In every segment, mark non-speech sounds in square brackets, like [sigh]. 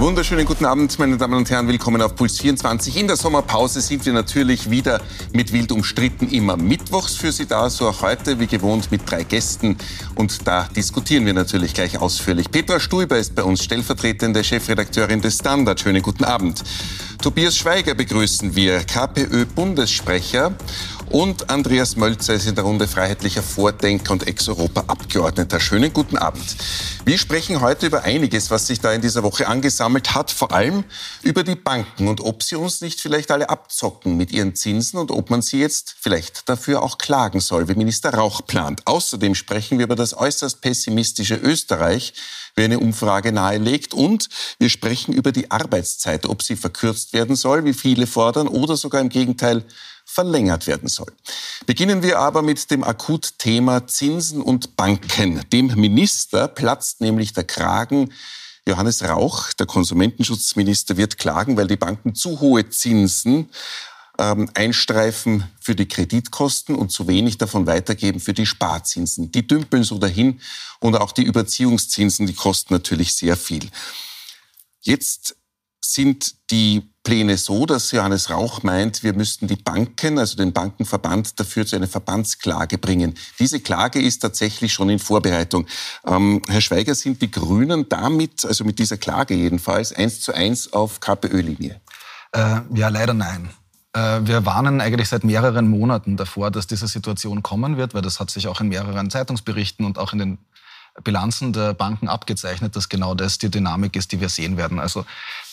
Wunderschönen guten Abend, meine Damen und Herren. Willkommen auf Puls 24. In der Sommerpause sind wir natürlich wieder mit wild umstritten immer mittwochs für Sie da, so auch heute, wie gewohnt, mit drei Gästen. Und da diskutieren wir natürlich gleich ausführlich. Petra Stuiber ist bei uns stellvertretende Chefredakteurin des Standard. Schönen guten Abend. Tobias Schweiger begrüßen wir, KPÖ-Bundessprecher. Und Andreas Mölzer ist in der Runde freiheitlicher Vordenker und Ex-Europa-Abgeordneter. Schönen guten Abend. Wir sprechen heute über einiges, was sich da in dieser Woche angesammelt hat, vor allem über die Banken und ob sie uns nicht vielleicht alle abzocken mit ihren Zinsen und ob man sie jetzt vielleicht dafür auch klagen soll, wie Minister Rauch plant. Außerdem sprechen wir über das äußerst pessimistische Österreich, wie eine Umfrage nahelegt. Und wir sprechen über die Arbeitszeit, ob sie verkürzt werden soll, wie viele fordern, oder sogar im Gegenteil verlängert werden soll. Beginnen wir aber mit dem Akutthema Zinsen und Banken. Dem Minister platzt nämlich der Kragen. Johannes Rauch, der Konsumentenschutzminister, wird klagen, weil die Banken zu hohe Zinsen ähm, einstreifen für die Kreditkosten und zu wenig davon weitergeben für die Sparzinsen. Die dümpeln so dahin und auch die Überziehungszinsen, die kosten natürlich sehr viel. Jetzt sind die Pläne so, dass Johannes Rauch meint, wir müssten die Banken, also den Bankenverband, dafür zu einer Verbandsklage bringen. Diese Klage ist tatsächlich schon in Vorbereitung. Ähm, Herr Schweiger, sind die Grünen damit, also mit dieser Klage jedenfalls, eins zu eins auf KPÖ-Linie? Äh, ja, leider nein. Äh, wir warnen eigentlich seit mehreren Monaten davor, dass diese Situation kommen wird, weil das hat sich auch in mehreren Zeitungsberichten und auch in den Bilanzen der Banken abgezeichnet, dass genau das die Dynamik ist, die wir sehen werden. Also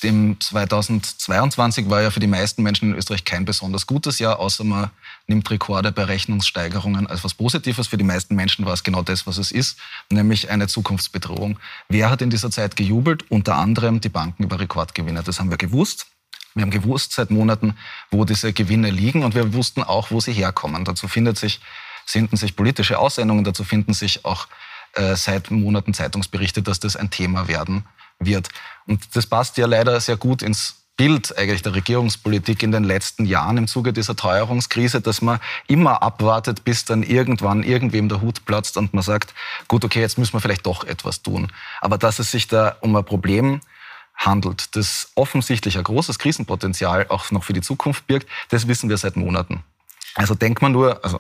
dem 2022 war ja für die meisten Menschen in Österreich kein besonders gutes Jahr, außer man nimmt Rekorde bei Rechnungssteigerungen als was Positives. Für die meisten Menschen war es genau das, was es ist, nämlich eine Zukunftsbedrohung. Wer hat in dieser Zeit gejubelt? Unter anderem die Banken über Rekordgewinne. Das haben wir gewusst. Wir haben gewusst seit Monaten, wo diese Gewinne liegen und wir wussten auch, wo sie herkommen. Dazu findet sich, finden sich politische Aussendungen, dazu finden sich auch äh, seit Monaten Zeitungsberichte, dass das ein Thema werden wird. Und das passt ja leider sehr gut ins Bild eigentlich der Regierungspolitik in den letzten Jahren im Zuge dieser Teuerungskrise, dass man immer abwartet, bis dann irgendwann irgendwem der Hut platzt und man sagt, gut, okay, jetzt müssen wir vielleicht doch etwas tun. Aber dass es sich da um ein Problem handelt, das offensichtlich ein großes Krisenpotenzial auch noch für die Zukunft birgt, das wissen wir seit Monaten. Also denkt man nur, also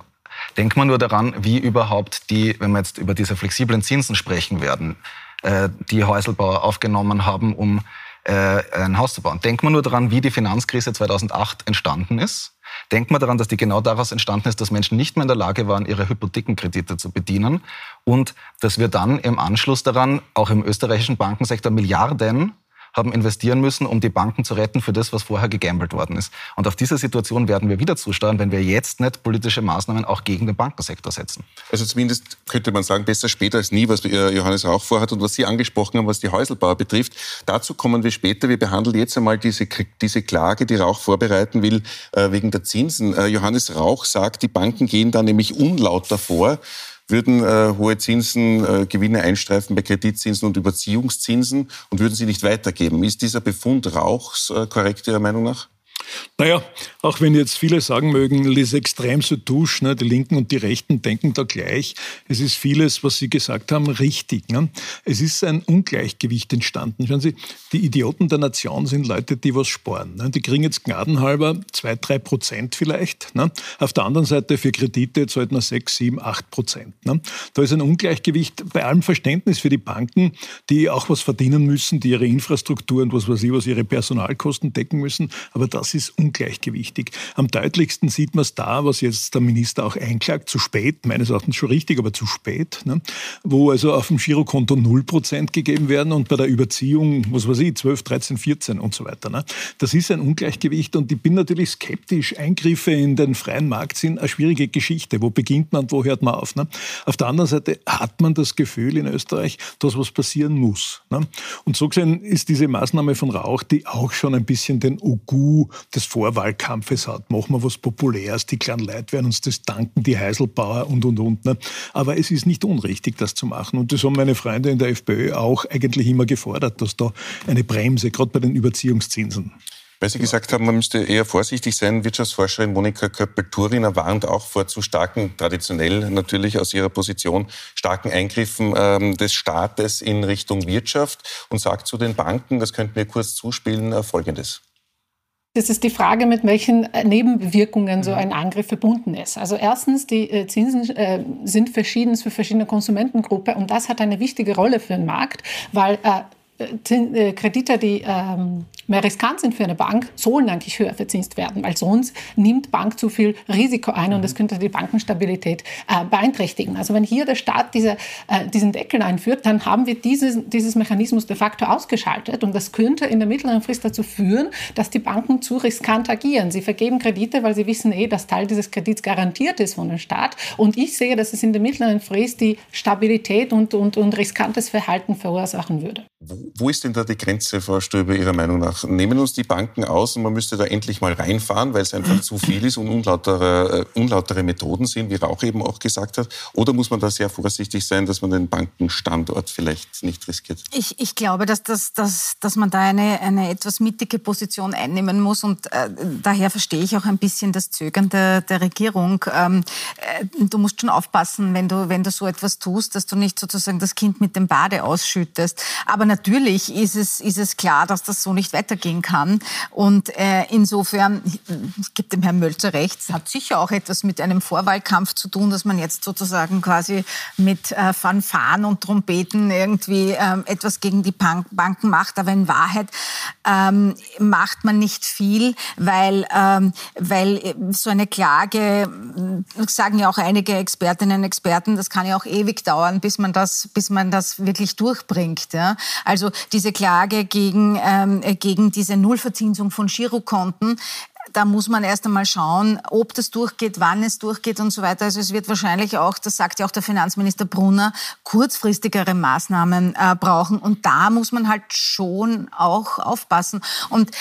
Denkt man nur daran, wie überhaupt die, wenn wir jetzt über diese flexiblen Zinsen sprechen werden, äh, die Häuselbauer aufgenommen haben, um äh, ein Haus zu bauen. Denkt man nur daran, wie die Finanzkrise 2008 entstanden ist. Denkt man daran, dass die genau daraus entstanden ist, dass Menschen nicht mehr in der Lage waren, ihre Hypothekenkredite zu bedienen und dass wir dann im Anschluss daran auch im österreichischen Bankensektor Milliarden haben investieren müssen, um die Banken zu retten für das, was vorher gegambelt worden ist. Und auf diese Situation werden wir wieder zusteuern, wenn wir jetzt nicht politische Maßnahmen auch gegen den Bankensektor setzen. Also zumindest könnte man sagen, besser später als nie, was Johannes Rauch vorhat und was Sie angesprochen haben, was die Häuselbauer betrifft. Dazu kommen wir später. Wir behandeln jetzt einmal diese, diese Klage, die Rauch vorbereiten will, äh, wegen der Zinsen. Äh, Johannes Rauch sagt, die Banken gehen da nämlich unlaut davor würden äh, hohe Zinsen äh, Gewinne einstreifen bei Kreditzinsen und Überziehungszinsen und würden sie nicht weitergeben. Ist dieser Befund Rauchs äh, korrekt Ihrer Meinung nach? Naja, auch wenn jetzt viele sagen mögen, les extrêmes se touche, ne, die Linken und die Rechten denken da gleich. Es ist vieles, was Sie gesagt haben, richtig. Ne? Es ist ein Ungleichgewicht entstanden. Schauen Sie, die Idioten der Nation sind Leute, die was sparen. Ne? Die kriegen jetzt gnadenhalber zwei, drei Prozent vielleicht. Ne? Auf der anderen Seite für Kredite zahlt man sechs, sieben, acht Prozent. Ne? Da ist ein Ungleichgewicht bei allem Verständnis für die Banken, die auch was verdienen müssen, die ihre Infrastruktur und was weiß ich, was ihre Personalkosten decken müssen. Aber das ist ungleichgewichtig. Am deutlichsten sieht man es da, was jetzt der Minister auch einklagt, zu spät, meines Erachtens schon richtig, aber zu spät, ne? wo also auf dem Girokonto 0% gegeben werden und bei der Überziehung, was weiß ich, 12, 13, 14 und so weiter. Ne? Das ist ein Ungleichgewicht und ich bin natürlich skeptisch. Eingriffe in den freien Markt sind eine schwierige Geschichte. Wo beginnt man wo hört man auf? Ne? Auf der anderen Seite hat man das Gefühl in Österreich, dass was passieren muss. Ne? Und so gesehen ist diese Maßnahme von Rauch, die auch schon ein bisschen den Ogu des Vorwahlkampfes hat. Machen wir was Populäres, die kleinen Leute werden uns das danken, die Heiselbauer und, und, und. Ne? Aber es ist nicht unrichtig, das zu machen. Und das haben meine Freunde in der FPÖ auch eigentlich immer gefordert, dass da eine Bremse, gerade bei den Überziehungszinsen. Weil Sie gesagt haben, man müsste eher vorsichtig sein. Wirtschaftsforscherin Monika Köppel-Turiner warnt auch vor zu starken, traditionell natürlich aus ihrer Position, starken Eingriffen ähm, des Staates in Richtung Wirtschaft und sagt zu den Banken, das könnten wir kurz zuspielen, äh, Folgendes. Das ist die Frage, mit welchen äh, Nebenwirkungen so ein Angriff verbunden ist. Also erstens, die äh, Zinsen äh, sind verschieden für verschiedene Konsumentengruppen und das hat eine wichtige Rolle für den Markt, weil Kredite, die ähm, mehr riskant sind für eine Bank, sollen eigentlich höher verzinst werden, weil sonst nimmt Bank zu viel Risiko ein und das mhm. könnte die Bankenstabilität äh, beeinträchtigen. Also wenn hier der Staat diese, äh, diesen Deckel einführt, dann haben wir dieses, dieses Mechanismus de facto ausgeschaltet und das könnte in der mittleren Frist dazu führen, dass die Banken zu riskant agieren. Sie vergeben Kredite, weil sie wissen eh, dass Teil dieses Kredits garantiert ist von dem Staat und ich sehe, dass es in der mittleren Frist die Stabilität und, und, und riskantes Verhalten verursachen würde. Wo, ist denn da die Grenze, Frau Stöber, Ihrer Meinung nach? Nehmen uns die Banken aus und man müsste da endlich mal reinfahren, weil es einfach zu viel ist und unlautere, äh, unlautere Methoden sind, wie Rauch eben auch gesagt hat? Oder muss man da sehr vorsichtig sein, dass man den Bankenstandort vielleicht nicht riskiert? Ich, ich glaube, dass, das, dass, dass man da eine, eine etwas mittige Position einnehmen muss und äh, daher verstehe ich auch ein bisschen das Zögern der, der Regierung. Ähm, äh, du musst schon aufpassen, wenn du, wenn du so etwas tust, dass du nicht sozusagen das Kind mit dem Bade ausschüttest. Aber natürlich ist es, ist es klar, dass das so nicht weitergeht weitergehen kann. Und äh, insofern, gebe dem Herrn Mölzer recht, es hat sicher auch etwas mit einem Vorwahlkampf zu tun, dass man jetzt sozusagen quasi mit äh, Fanfaren und Trompeten irgendwie ähm, etwas gegen die Bank Banken macht. Aber in Wahrheit ähm, macht man nicht viel, weil, ähm, weil äh, so eine Klage, sagen ja auch einige Expertinnen und Experten, das kann ja auch ewig dauern, bis man das, bis man das wirklich durchbringt. Ja? Also diese Klage gegen, ähm, gegen diese Nullverzinsung von Girokonten da muss man erst einmal schauen, ob das durchgeht, wann es durchgeht und so weiter. Also es wird wahrscheinlich auch, das sagt ja auch der Finanzminister Brunner, kurzfristigere Maßnahmen äh, brauchen. Und da muss man halt schon auch aufpassen. Und,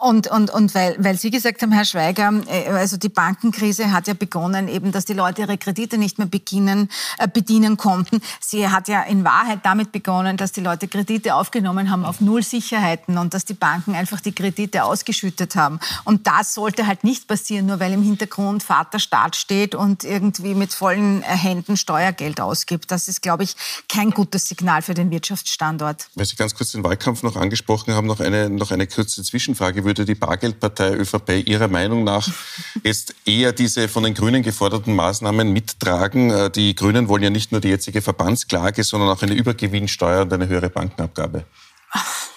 und, und, und weil, weil Sie gesagt haben, Herr Schweiger, äh, also die Bankenkrise hat ja begonnen, eben, dass die Leute ihre Kredite nicht mehr beginnen, äh, bedienen konnten. Sie hat ja in Wahrheit damit begonnen, dass die Leute Kredite aufgenommen haben auf Null Sicherheiten und dass die Banken einfach die Kredite ausgeschüttet haben. Und das sollte halt nicht passieren, nur weil im Hintergrund Vater Staat steht und irgendwie mit vollen Händen Steuergeld ausgibt. Das ist, glaube ich, kein gutes Signal für den Wirtschaftsstandort. Weil Sie ganz kurz den Wahlkampf noch angesprochen haben, noch eine, noch eine kurze Zwischenfrage. Würde die Bargeldpartei ÖVP Ihrer Meinung nach [laughs] jetzt eher diese von den Grünen geforderten Maßnahmen mittragen? Äh, die Grünen wollen ja nicht nur die jetzige Verbandsklage, sondern auch eine Übergewinnsteuer und eine höhere Bankenabgabe. Ach.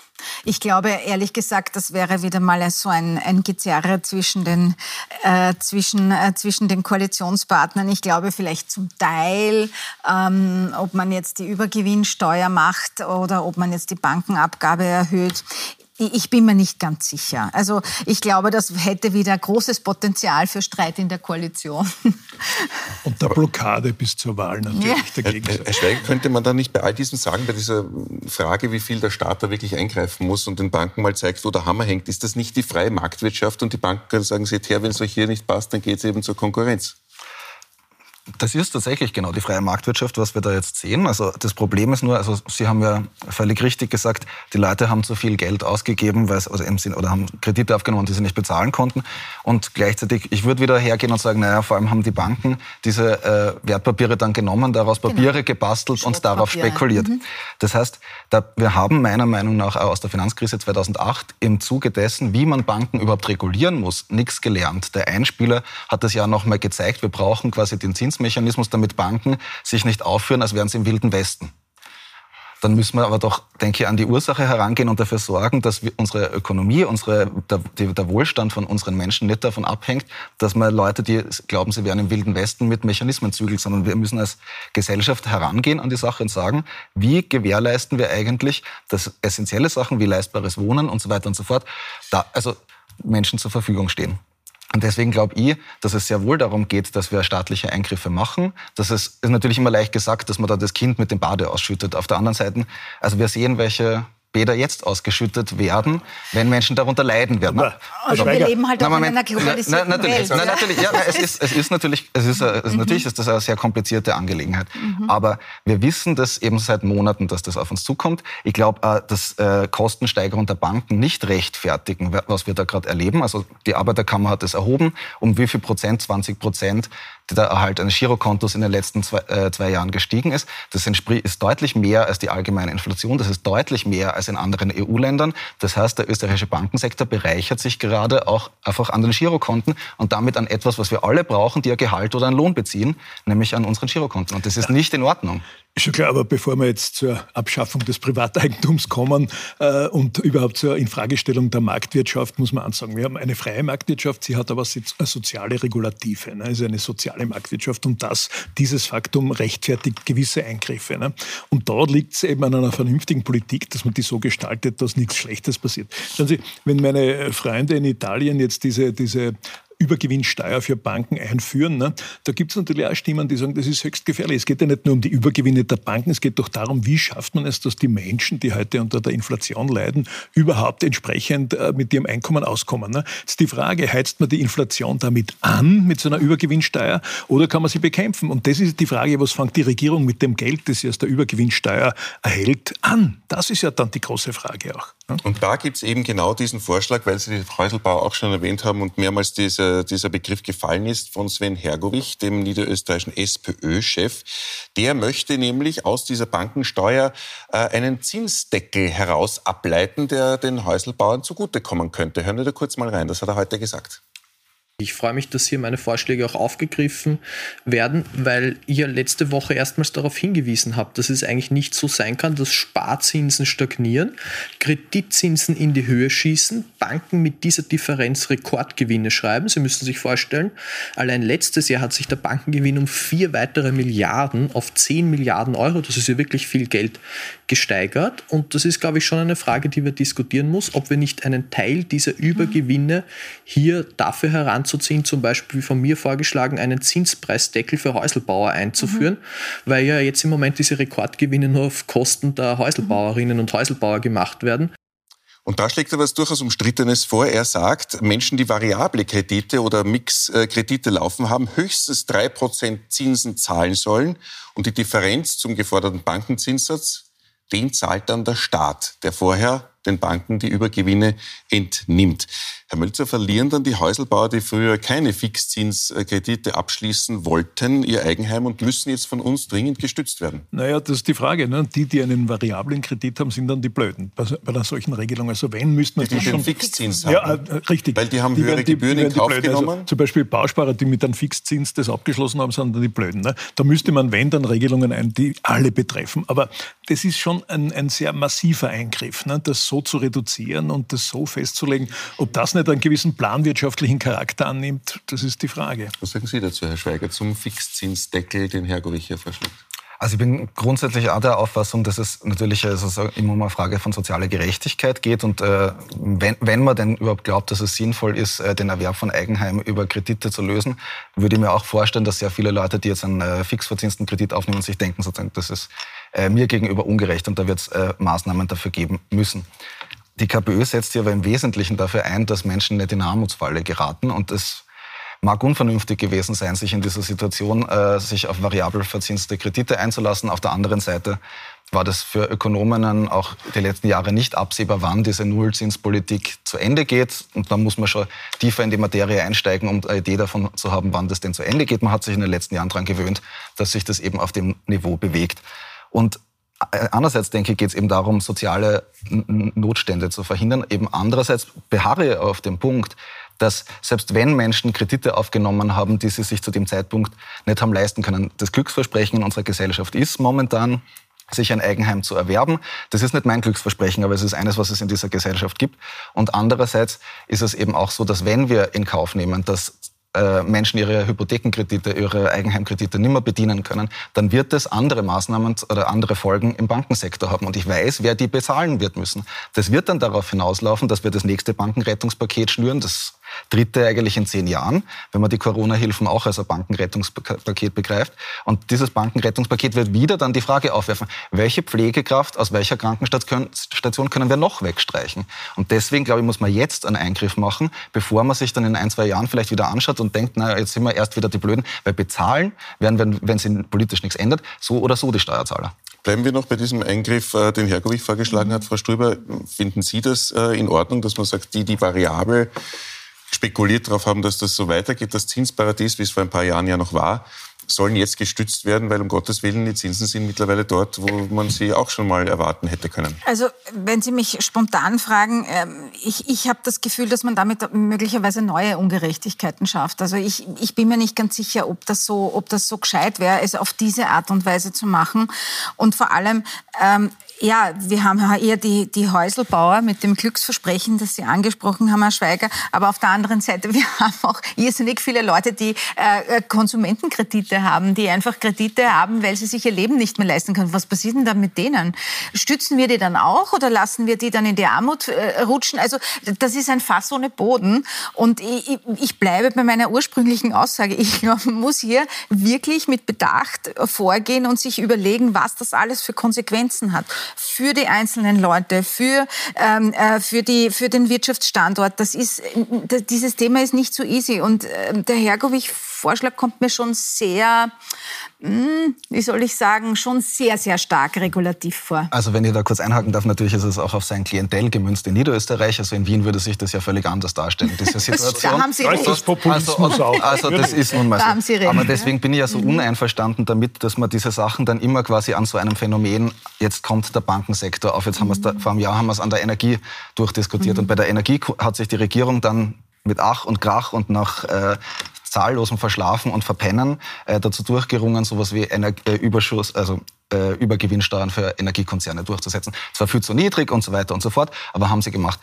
Ich glaube, ehrlich gesagt, das wäre wieder mal so ein, ein Gezerre zwischen den, äh, zwischen, äh, zwischen den Koalitionspartnern. Ich glaube vielleicht zum Teil, ähm, ob man jetzt die Übergewinnsteuer macht oder ob man jetzt die Bankenabgabe erhöht. Ich bin mir nicht ganz sicher. Also ich glaube, das hätte wieder großes Potenzial für Streit in der Koalition. [laughs] Und der Blockade bis zur Wahl natürlich ja. dagegen. Herr Schweiger, könnte man da nicht bei all diesem sagen, bei dieser Frage, wie viel der Staat da wirklich eingreifen muss und den Banken mal zeigt, wo der Hammer hängt, ist das nicht die freie Marktwirtschaft und die Banken können sagen, seht her, wenn es euch hier nicht passt, dann geht es eben zur Konkurrenz? Das ist tatsächlich genau die freie Marktwirtschaft, was wir da jetzt sehen. Also das Problem ist nur, also Sie haben ja völlig richtig gesagt, die Leute haben zu viel Geld ausgegeben, weil es, also im Sinn, oder haben Kredite aufgenommen, die sie nicht bezahlen konnten. Und gleichzeitig, ich würde wieder hergehen und sagen, naja, vor allem haben die Banken diese äh, Wertpapiere dann genommen, daraus genau. Papiere genau. gebastelt und darauf spekuliert. Mhm. Das heißt, da, wir haben meiner Meinung nach auch aus der Finanzkrise 2008 im Zuge dessen, wie man Banken überhaupt regulieren muss, nichts gelernt. Der Einspieler hat das ja nochmal gezeigt, wir brauchen quasi den Zins Schutzmechanismus, damit Banken sich nicht aufführen, als wären sie im Wilden Westen. Dann müssen wir aber doch, denke ich, an die Ursache herangehen und dafür sorgen, dass unsere Ökonomie, unsere, der, der, Wohlstand von unseren Menschen nicht davon abhängt, dass man Leute, die glauben, sie wären im Wilden Westen, mit Mechanismen zügelt, sondern wir müssen als Gesellschaft herangehen an die Sache und sagen, wie gewährleisten wir eigentlich, dass essentielle Sachen wie leistbares Wohnen und so weiter und so fort, da, also Menschen zur Verfügung stehen. Und deswegen glaube ich, dass es sehr wohl darum geht, dass wir staatliche Eingriffe machen. Das ist, ist natürlich immer leicht gesagt, dass man da das Kind mit dem Bade ausschüttet. Auf der anderen Seite, also wir sehen, welche Bäder jetzt ausgeschüttet werden, wenn Menschen darunter leiden werden. Aber also wir leben halt auch in einer globalisierten na, natürlich, Welt. Na, natürlich, ja, es, ist, es ist natürlich, es ist, es, mhm. natürlich ist das eine sehr komplizierte Angelegenheit. Mhm. Aber wir wissen das eben seit Monaten, dass das auf uns zukommt. Ich glaube, äh, dass äh, Kostensteigerung der Banken nicht rechtfertigen, was wir da gerade erleben. Also die Arbeiterkammer hat es erhoben, um wie viel Prozent, 20 Prozent der Erhalt eines Girokontos in den letzten zwei, äh, zwei Jahren gestiegen ist. Das ist deutlich mehr als die allgemeine Inflation. Das ist deutlich mehr als in anderen EU-Ländern. Das heißt, der österreichische Bankensektor bereichert sich gerade auch einfach an den Girokonten und damit an etwas, was wir alle brauchen, die ein Gehalt oder einen Lohn beziehen, nämlich an unseren Girokonten. Und das ist nicht in Ordnung. Ist schon klar, aber bevor wir jetzt zur Abschaffung des Privateigentums kommen äh, und überhaupt zur Infragestellung der Marktwirtschaft, muss man ansagen, wir haben eine freie Marktwirtschaft, sie hat aber soziale Regulative, ne? also eine soziale Marktwirtschaft und das, dieses Faktum rechtfertigt gewisse Eingriffe. Ne? Und da liegt es eben an einer vernünftigen Politik, dass man die so gestaltet, dass nichts Schlechtes passiert. Schauen Sie, wenn meine Freunde in Italien jetzt diese, diese Übergewinnsteuer für Banken einführen. Ne? Da gibt es natürlich auch Stimmen, die sagen, das ist höchst gefährlich. Es geht ja nicht nur um die Übergewinne der Banken, es geht doch darum, wie schafft man es, dass die Menschen, die heute unter der Inflation leiden, überhaupt entsprechend äh, mit ihrem Einkommen auskommen. Ne? Jetzt die Frage, heizt man die Inflation damit an, mit so einer Übergewinnsteuer, oder kann man sie bekämpfen? Und das ist die Frage, was fängt die Regierung mit dem Geld, das sie aus der Übergewinnsteuer erhält, an? Das ist ja dann die große Frage auch. Ne? Und da gibt es eben genau diesen Vorschlag, weil Sie die Häuselbau auch schon erwähnt haben und mehrmals diese dieser, Begriff gefallen ist von Sven Hergovich, dem niederösterreichischen SPÖ-Chef. Der möchte nämlich aus dieser Bankensteuer äh, einen Zinsdeckel heraus ableiten, der den Häuselbauern zugutekommen könnte. Hören wir da kurz mal rein, das hat er heute gesagt. Ich freue mich, dass hier meine Vorschläge auch aufgegriffen werden, weil ihr letzte Woche erstmals darauf hingewiesen habt, dass es eigentlich nicht so sein kann, dass Sparzinsen stagnieren, Kreditzinsen in die Höhe schießen, Banken mit dieser Differenz Rekordgewinne schreiben. Sie müssen sich vorstellen, allein letztes Jahr hat sich der Bankengewinn um vier weitere Milliarden auf 10 Milliarden Euro, das ist ja wirklich viel Geld, gesteigert. Und das ist, glaube ich, schon eine Frage, die wir diskutieren muss, ob wir nicht einen Teil dieser Übergewinne hier dafür heran anzuziehen, zum Beispiel wie von mir vorgeschlagen, einen Zinspreisdeckel für Häuselbauer einzuführen, mhm. weil ja jetzt im Moment diese Rekordgewinne nur auf Kosten der Häuselbauerinnen und Häuselbauer gemacht werden. Und da schlägt er was durchaus Umstrittenes vor. Er sagt, Menschen, die variable Kredite oder Mixkredite laufen haben, höchstens drei Prozent Zinsen zahlen sollen. Und die Differenz zum geforderten Bankenzinssatz, den zahlt dann der Staat, der vorher den Banken die Übergewinne entnimmt. Herr Mölzer, verlieren dann die Häuselbauer, die früher keine Fixzinskredite abschließen wollten, ihr Eigenheim und müssen jetzt von uns dringend gestützt werden? Naja, das ist die Frage. Ne? Die, die einen variablen Kredit haben, sind dann die Blöden bei, bei einer solchen Regelung. Also wenn, müssten wir die, die schon... Fixzins haben. Ja, äh, richtig. Weil die haben die höhere die, Gebühren in Kauf genommen? Also, zum Beispiel Bausparer, die mit einem Fixzins das abgeschlossen haben, sind dann die Blöden. Ne? Da müsste man, wenn, dann Regelungen ein, die alle betreffen. Aber das ist schon ein, ein sehr massiver Eingriff, ne? das so zu reduzieren und das so festzulegen. Ob das nicht einen gewissen planwirtschaftlichen Charakter annimmt, das ist die Frage. Was sagen Sie dazu, Herr Schweiger, zum Fixzinsdeckel, den Herr Govich hier vorschlägt? Also ich bin grundsätzlich auch der Auffassung, dass es natürlich also immer um eine Frage von sozialer Gerechtigkeit geht. Und äh, wenn, wenn man denn überhaupt glaubt, dass es sinnvoll ist, äh, den Erwerb von Eigenheim über Kredite zu lösen, würde ich mir auch vorstellen, dass sehr viele Leute, die jetzt einen äh, fixverzinsten Kredit aufnehmen, sich denken, sozusagen, das ist äh, mir gegenüber ungerecht und da wird es äh, Maßnahmen dafür geben müssen. Die KPÖ setzt sich aber im Wesentlichen dafür ein, dass Menschen nicht in Armutsfalle geraten. Und es mag unvernünftig gewesen sein, sich in dieser Situation, äh, sich auf variabel verzinste Kredite einzulassen. Auf der anderen Seite war das für Ökonominnen auch die letzten Jahre nicht absehbar, wann diese Nullzinspolitik zu Ende geht. Und da muss man schon tiefer in die Materie einsteigen, um eine Idee davon zu haben, wann das denn zu Ende geht. Man hat sich in den letzten Jahren daran gewöhnt, dass sich das eben auf dem Niveau bewegt. Und äh, Andererseits denke ich, geht es eben darum, soziale Notstände zu verhindern. Eben andererseits beharre auf dem Punkt, dass selbst wenn Menschen Kredite aufgenommen haben, die sie sich zu dem Zeitpunkt nicht haben leisten können, das Glücksversprechen in unserer Gesellschaft ist momentan, sich ein Eigenheim zu erwerben. Das ist nicht mein Glücksversprechen, aber es ist eines, was es in dieser Gesellschaft gibt. Und andererseits ist es eben auch so, dass wenn wir in Kauf nehmen, dass äh, Menschen ihre Hypothekenkredite, ihre Eigenheimkredite nicht mehr bedienen können, dann wird es andere Maßnahmen oder andere Folgen im Bankensektor haben. Und ich weiß, wer die bezahlen wird müssen. Das wird dann darauf hinauslaufen, dass wir das nächste Bankenrettungspaket schnüren. Das dritte eigentlich in zehn Jahren, wenn man die Corona-Hilfen auch als ein Bankenrettungspaket begreift. Und dieses Bankenrettungspaket wird wieder dann die Frage aufwerfen, welche Pflegekraft aus welcher Krankenstation können wir noch wegstreichen? Und deswegen, glaube ich, muss man jetzt einen Eingriff machen, bevor man sich dann in ein, zwei Jahren vielleicht wieder anschaut und denkt, naja, jetzt sind wir erst wieder die Blöden, weil bezahlen werden, wenn, wenn sich politisch nichts ändert, so oder so die Steuerzahler. Bleiben wir noch bei diesem Eingriff, äh, den Herr vorgeschlagen hat, Frau Strüber. Finden Sie das äh, in Ordnung, dass man sagt, die, die variabel spekuliert darauf haben, dass das so weitergeht, das Zinsparadies, wie es vor ein paar Jahren ja noch war, sollen jetzt gestützt werden, weil um Gottes Willen die Zinsen sind mittlerweile dort, wo man sie auch schon mal erwarten hätte können. Also wenn Sie mich spontan fragen, ähm, ich, ich habe das Gefühl, dass man damit möglicherweise neue Ungerechtigkeiten schafft. Also ich, ich bin mir nicht ganz sicher, ob das so, ob das so gescheit wäre, es auf diese Art und Weise zu machen. Und vor allem, ähm, ja, wir haben ja eher die, die Häuselbauer mit dem Glücksversprechen, das Sie angesprochen haben, Herr Schweiger. Aber auf der anderen Seite, [laughs] wir haben auch irrsinnig viele Leute, die äh, Konsumentenkredite haben, die einfach Kredite haben, weil sie sich ihr Leben nicht mehr leisten können. Was passiert denn dann mit denen? Stützen wir die dann auch oder lassen wir die dann in die Armut äh, rutschen? Also das ist ein Fass ohne Boden. Und ich, ich bleibe bei meiner ursprünglichen Aussage. Ich muss hier wirklich mit Bedacht vorgehen und sich überlegen, was das alles für Konsequenzen hat für die einzelnen Leute, für, ähm, äh, für, die, für den Wirtschaftsstandort. Das ist, dieses Thema ist nicht so easy. Und äh, der Hergovich-Vorschlag kommt mir schon sehr wie soll ich sagen, schon sehr, sehr stark regulativ vor. Also wenn ich da kurz einhaken darf, natürlich ist es auch auf sein Klientel gemünzt in Niederösterreich. Also in Wien würde sich das ja völlig anders darstellen, diese [laughs] Situation. da haben Sie recht. Das Populismus also. Also das ist nun mal so. Da haben Sie recht. Aber deswegen bin ich ja so mhm. uneinverstanden damit, dass man diese Sachen dann immer quasi an so einem Phänomen, jetzt kommt der Bankensektor auf, jetzt haben wir es vor einem Jahr haben wir es an der Energie durchdiskutiert. Mhm. Und bei der Energie hat sich die Regierung dann mit Ach und Krach und nach äh, zahllosem Verschlafen und Verpennen äh, dazu durchgerungen, sowas wie Ener äh, Überschuss, also äh, Übergewinnsteuern für Energiekonzerne durchzusetzen. Es war viel zu niedrig und so weiter und so fort, aber haben sie gemacht.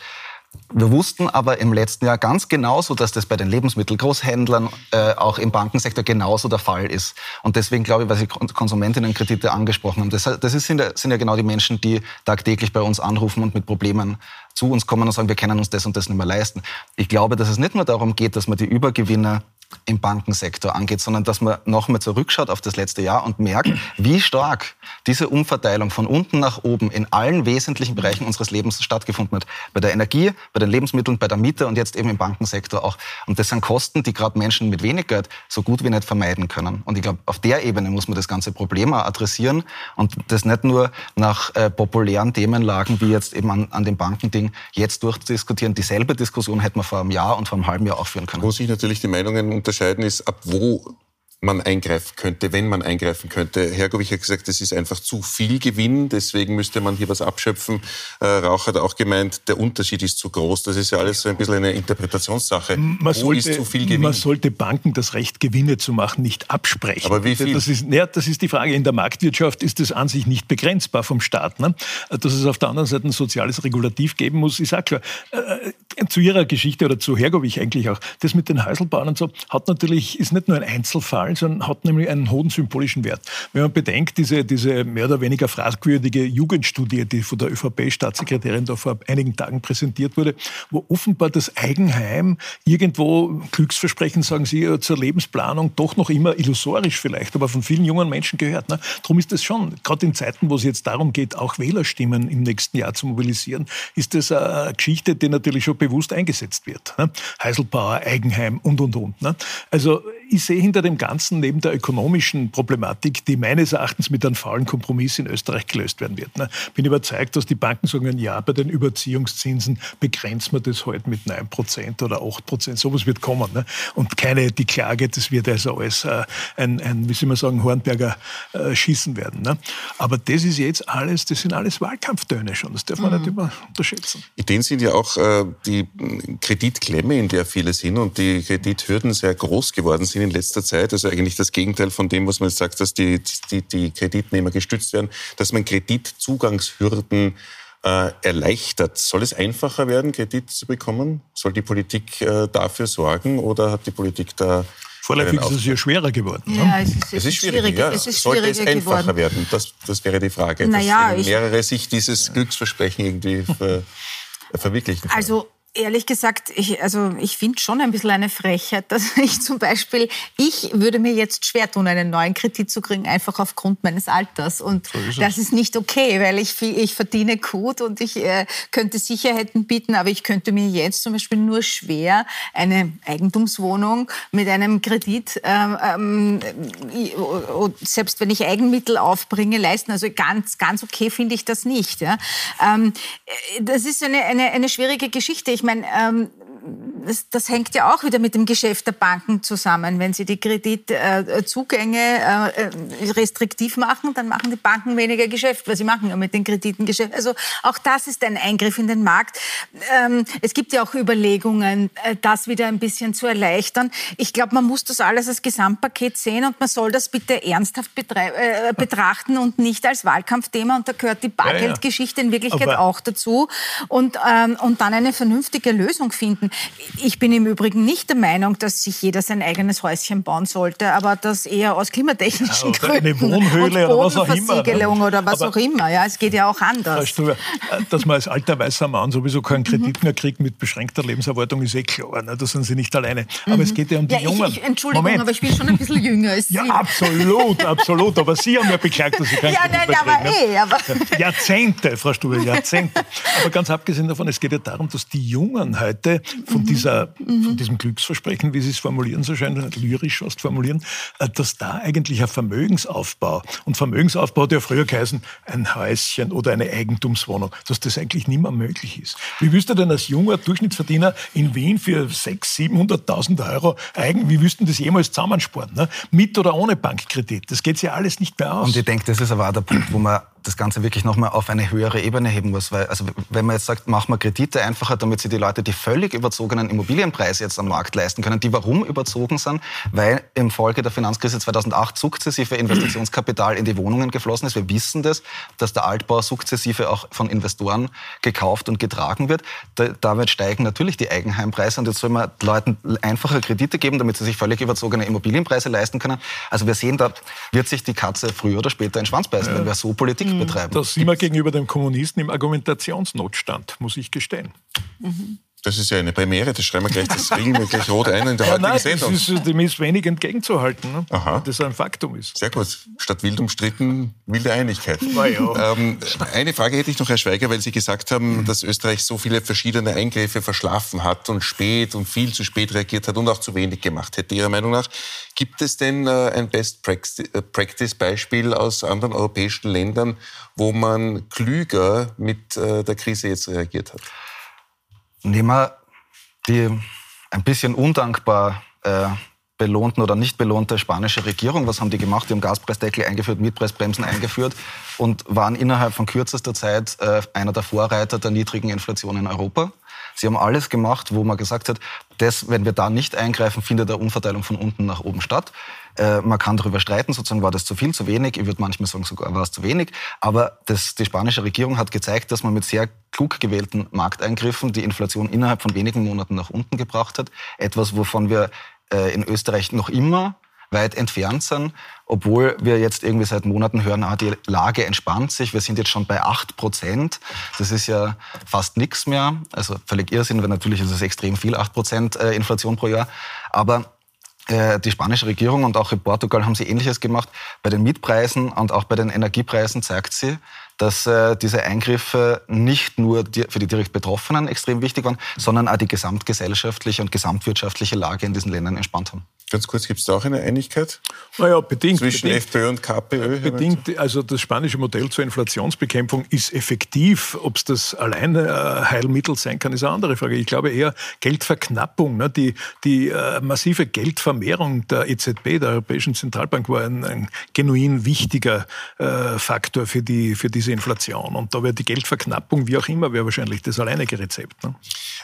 Wir wussten aber im letzten Jahr ganz genauso, dass das bei den Lebensmittelgroßhändlern äh, auch im Bankensektor genauso der Fall ist. Und deswegen glaube ich, weil Sie Konsumentinnenkredite angesprochen haben, das, das ist, sind, ja, sind ja genau die Menschen, die tagtäglich bei uns anrufen und mit Problemen zu uns kommen und sagen, wir können uns das und das nicht mehr leisten. Ich glaube, dass es nicht nur darum geht, dass man die Übergewinne im Bankensektor angeht, sondern dass man nochmal zurückschaut auf das letzte Jahr und merkt, wie stark diese Umverteilung von unten nach oben in allen wesentlichen Bereichen unseres Lebens stattgefunden hat. Bei der Energie, bei den Lebensmitteln, bei der Miete und jetzt eben im Bankensektor auch. Und das sind Kosten, die gerade Menschen mit wenig Geld so gut wie nicht vermeiden können. Und ich glaube, auf der Ebene muss man das ganze Problem auch adressieren und das nicht nur nach äh, populären Themenlagen wie jetzt eben an, an dem Bankending jetzt durchdiskutieren. Dieselbe Diskussion hätten wir vor einem Jahr und vor einem halben Jahr auch führen können. Wo sich natürlich die Meinungen unterscheiden ist, ab wo man eingreifen könnte, wenn man eingreifen könnte. Hergovich hat gesagt, das ist einfach zu viel Gewinn, deswegen müsste man hier was abschöpfen. Äh, Rauch hat auch gemeint, der Unterschied ist zu groß. Das ist ja alles so ein bisschen eine Interpretationssache. Man Wo sollte, ist zu viel Gewinn? Man sollte Banken das Recht, Gewinne zu machen, nicht absprechen. Aber wie viel? Das ist, ja, das ist die Frage. In der Marktwirtschaft ist das an sich nicht begrenzbar vom Staat. Ne? Dass es auf der anderen Seite ein soziales Regulativ geben muss, ist auch klar. Äh, zu Ihrer Geschichte oder zu Hergovich eigentlich auch. Das mit den Häuselbauern und so hat natürlich, ist nicht nur ein Einzelfall, sondern hat nämlich einen hohen symbolischen Wert. Wenn man bedenkt, diese, diese mehr oder weniger fragwürdige Jugendstudie, die von der ÖVP-Staatssekretärin da vor einigen Tagen präsentiert wurde, wo offenbar das Eigenheim irgendwo Glücksversprechen, sagen Sie, zur Lebensplanung doch noch immer illusorisch vielleicht, aber von vielen jungen Menschen gehört. Ne? Darum ist das schon, gerade in Zeiten, wo es jetzt darum geht, auch Wählerstimmen im nächsten Jahr zu mobilisieren, ist das eine Geschichte, die natürlich schon bewusst eingesetzt wird. Ne? Heiselbauer, Eigenheim und, und, und. Ne? Also ich sehe hinter dem Ganzen neben der ökonomischen Problematik, die meines Erachtens mit einem faulen Kompromiss in Österreich gelöst werden wird. Ne? Bin überzeugt, dass die Banken sagen, ja, bei den Überziehungszinsen begrenzen wir das halt mit 9% oder 8%. Sowas wird kommen. Ne? Und keine, die Klage, das wird also alles äh, ein, ein, wie soll man sagen, Hornberger äh, Schießen werden. Ne? Aber das ist jetzt alles, das sind alles Wahlkampftöne schon. Das darf man mhm. nicht unterschätzen. Ideen sind ja auch äh, die Kreditklemme, in der viele sind und die Kredithürden sehr groß geworden sind in letzter Zeit. Also eigentlich das Gegenteil von dem, was man jetzt sagt, dass die, die, die Kreditnehmer gestützt werden, dass man Kreditzugangshürden äh, erleichtert. Soll es einfacher werden, Kredit zu bekommen? Soll die Politik äh, dafür sorgen oder hat die Politik da Vorläufig ist es ja schwerer geworden. Ja, ne? es ist, es ist schwierig. Ja. Es ist Sollte es einfacher geworden. werden? Das, das wäre die Frage. Naja, dass mehrere sich dieses Glücksversprechen irgendwie ver, [laughs] verwirklichen. Also ehrlich gesagt, ich, also ich finde schon ein bisschen eine Frechheit, dass [laughs] ich zum Beispiel, ich würde mir jetzt schwer tun, einen neuen Kredit zu kriegen, einfach aufgrund meines Alters. Und so ist das ist nicht okay, weil ich, ich verdiene gut und ich äh, könnte Sicherheiten bieten, aber ich könnte mir jetzt zum Beispiel nur schwer eine Eigentumswohnung mit einem Kredit, ähm, ähm, selbst wenn ich Eigenmittel aufbringe, leisten. Also ganz, ganz okay finde ich das nicht. Ja? Ähm, äh, das ist eine, eine, eine schwierige Geschichte. Ich meine, ähm, das, das, hängt ja auch wieder mit dem Geschäft der Banken zusammen. Wenn sie die Kreditzugänge äh, äh, restriktiv machen, dann machen die Banken weniger Geschäft, weil sie machen ja mit den Krediten Geschäft. Also auch das ist ein Eingriff in den Markt. Ähm, es gibt ja auch Überlegungen, äh, das wieder ein bisschen zu erleichtern. Ich glaube, man muss das alles als Gesamtpaket sehen und man soll das bitte ernsthaft betrachten und nicht als Wahlkampfthema. Und da gehört die Bargeldgeschichte in Wirklichkeit Aber auch dazu. Und, ähm, und dann eine vernünftige Lösung finden. Ich bin im Übrigen nicht der Meinung, dass sich jeder sein eigenes Häuschen bauen sollte, aber das eher aus klimatechnischen ja, Gründen. Eine Wohnhöhle oder was auch immer. Ne? oder was aber, auch immer. Ja, es geht ja auch anders. Du, äh, dass man als alter weißer Mann sowieso keinen mhm. Kredit mehr kriegt mit beschränkter Lebenserwartung, ist eh klar. Ne? Da sind Sie nicht alleine. Aber mhm. es geht ja um die ja, Jungen. Ich, Entschuldigung, Moment. aber ich bin schon ein bisschen jünger als Sie. Ja, absolut, absolut. Aber Sie haben ja beklagt, dass Sie keinen ja, Kredit nein, aber kriegen. Eh, aber Jahrzehnte, Frau Stube, Jahrzehnte. Aber ganz abgesehen davon, es geht ja darum, dass die Jungen heute von, mhm. dieser, mhm. von diesem Glücksversprechen, wie Sie es formulieren, so scheint, lyrisch fast formulieren, äh, dass da eigentlich ein Vermögensaufbau, und Vermögensaufbau hat ja früher geheißen, ein Häuschen oder eine Eigentumswohnung, dass das eigentlich nicht mehr möglich ist. Wie willst du denn als junger Durchschnittsverdiener in Wien für 600.000, 700.000 Euro eigen, wie wüssten das jemals zusammensparen? Ne? Mit oder ohne Bankkredit? Das geht ja alles nicht mehr aus. Und ich denke, das ist aber auch der Punkt, wo man das Ganze wirklich nochmal auf eine höhere Ebene heben muss. Weil, also wenn man jetzt sagt, machen wir Kredite einfacher, damit sich die Leute die völlig überzogenen Immobilienpreise jetzt am Markt leisten können, die warum überzogen sind? Weil im Folge der Finanzkrise 2008 sukzessive Investitionskapital in die Wohnungen geflossen ist. Wir wissen das, dass der Altbau sukzessive auch von Investoren gekauft und getragen wird. Da, damit steigen natürlich die Eigenheimpreise und jetzt soll man Leuten einfache Kredite geben, damit sie sich völlig überzogene Immobilienpreise leisten können. Also wir sehen, da wird sich die Katze früher oder später in den Schwanz beißen, ja. wenn wir so Politik. Betreiben. Das sind wir gegenüber dem Kommunisten im Argumentationsnotstand, muss ich gestehen. Mhm. Das ist ja eine Premiere, das schreiben wir gleich, das ringen wir gleich rot ein in der ja, heutigen nein, Sendung. Das ist dem ist wenig entgegenzuhalten, ne? Aha. das ein Faktum ist. Sehr gut. Statt wild umstritten, wilde Einigkeit. Ähm, eine Frage hätte ich noch, Herr Schweiger, weil Sie gesagt haben, dass Österreich so viele verschiedene Eingriffe verschlafen hat und spät und viel zu spät reagiert hat und auch zu wenig gemacht hätte. Ihrer Meinung nach, gibt es denn äh, ein Best-Practice-Beispiel aus anderen europäischen Ländern, wo man klüger mit äh, der Krise jetzt reagiert hat? Nehmen wir die ein bisschen undankbar äh, belohnten oder nicht belohnte spanische Regierung. Was haben die gemacht? Die haben Gaspreisdeckel eingeführt, Mietpreisbremsen eingeführt und waren innerhalb von kürzester Zeit äh, einer der Vorreiter der niedrigen Inflation in Europa. Sie haben alles gemacht, wo man gesagt hat, das, wenn wir da nicht eingreifen, findet eine Umverteilung von unten nach oben statt. Äh, man kann darüber streiten, sozusagen war das zu viel, zu wenig. Ich würde manchmal sagen, sogar war es zu wenig. Aber das, die spanische Regierung hat gezeigt, dass man mit sehr klug gewählten Markteingriffen die Inflation innerhalb von wenigen Monaten nach unten gebracht hat. Etwas, wovon wir äh, in Österreich noch immer weit entfernt sind, obwohl wir jetzt irgendwie seit Monaten hören, ah, die Lage entspannt sich. Wir sind jetzt schon bei 8 Prozent. Das ist ja fast nichts mehr. Also völlig Irrsinn, weil natürlich ist es extrem viel, 8 Prozent äh, Inflation pro Jahr. Aber die spanische Regierung und auch in Portugal haben sie Ähnliches gemacht. Bei den Mietpreisen und auch bei den Energiepreisen zeigt sie, dass äh, diese Eingriffe nicht nur für die direkt Betroffenen extrem wichtig waren, sondern auch die gesamtgesellschaftliche und gesamtwirtschaftliche Lage in diesen Ländern entspannt haben. Ganz kurz, gibt es da auch eine Einigkeit? Naja, bedingt. Zwischen bedingt, FPÖ und KPÖ? Bedingt. Also das spanische Modell zur Inflationsbekämpfung ist effektiv. Ob es das alleine äh, Heilmittel sein kann, ist eine andere Frage. Ich glaube eher Geldverknappung. Ne? Die, die äh, massive Geldvermehrung der EZB, der Europäischen Zentralbank, war ein, ein genuin wichtiger äh, Faktor für, die, für diese Inflation. Und da wäre die Geldverknappung, wie auch immer, wäre wahrscheinlich das alleinige Rezept. Ne?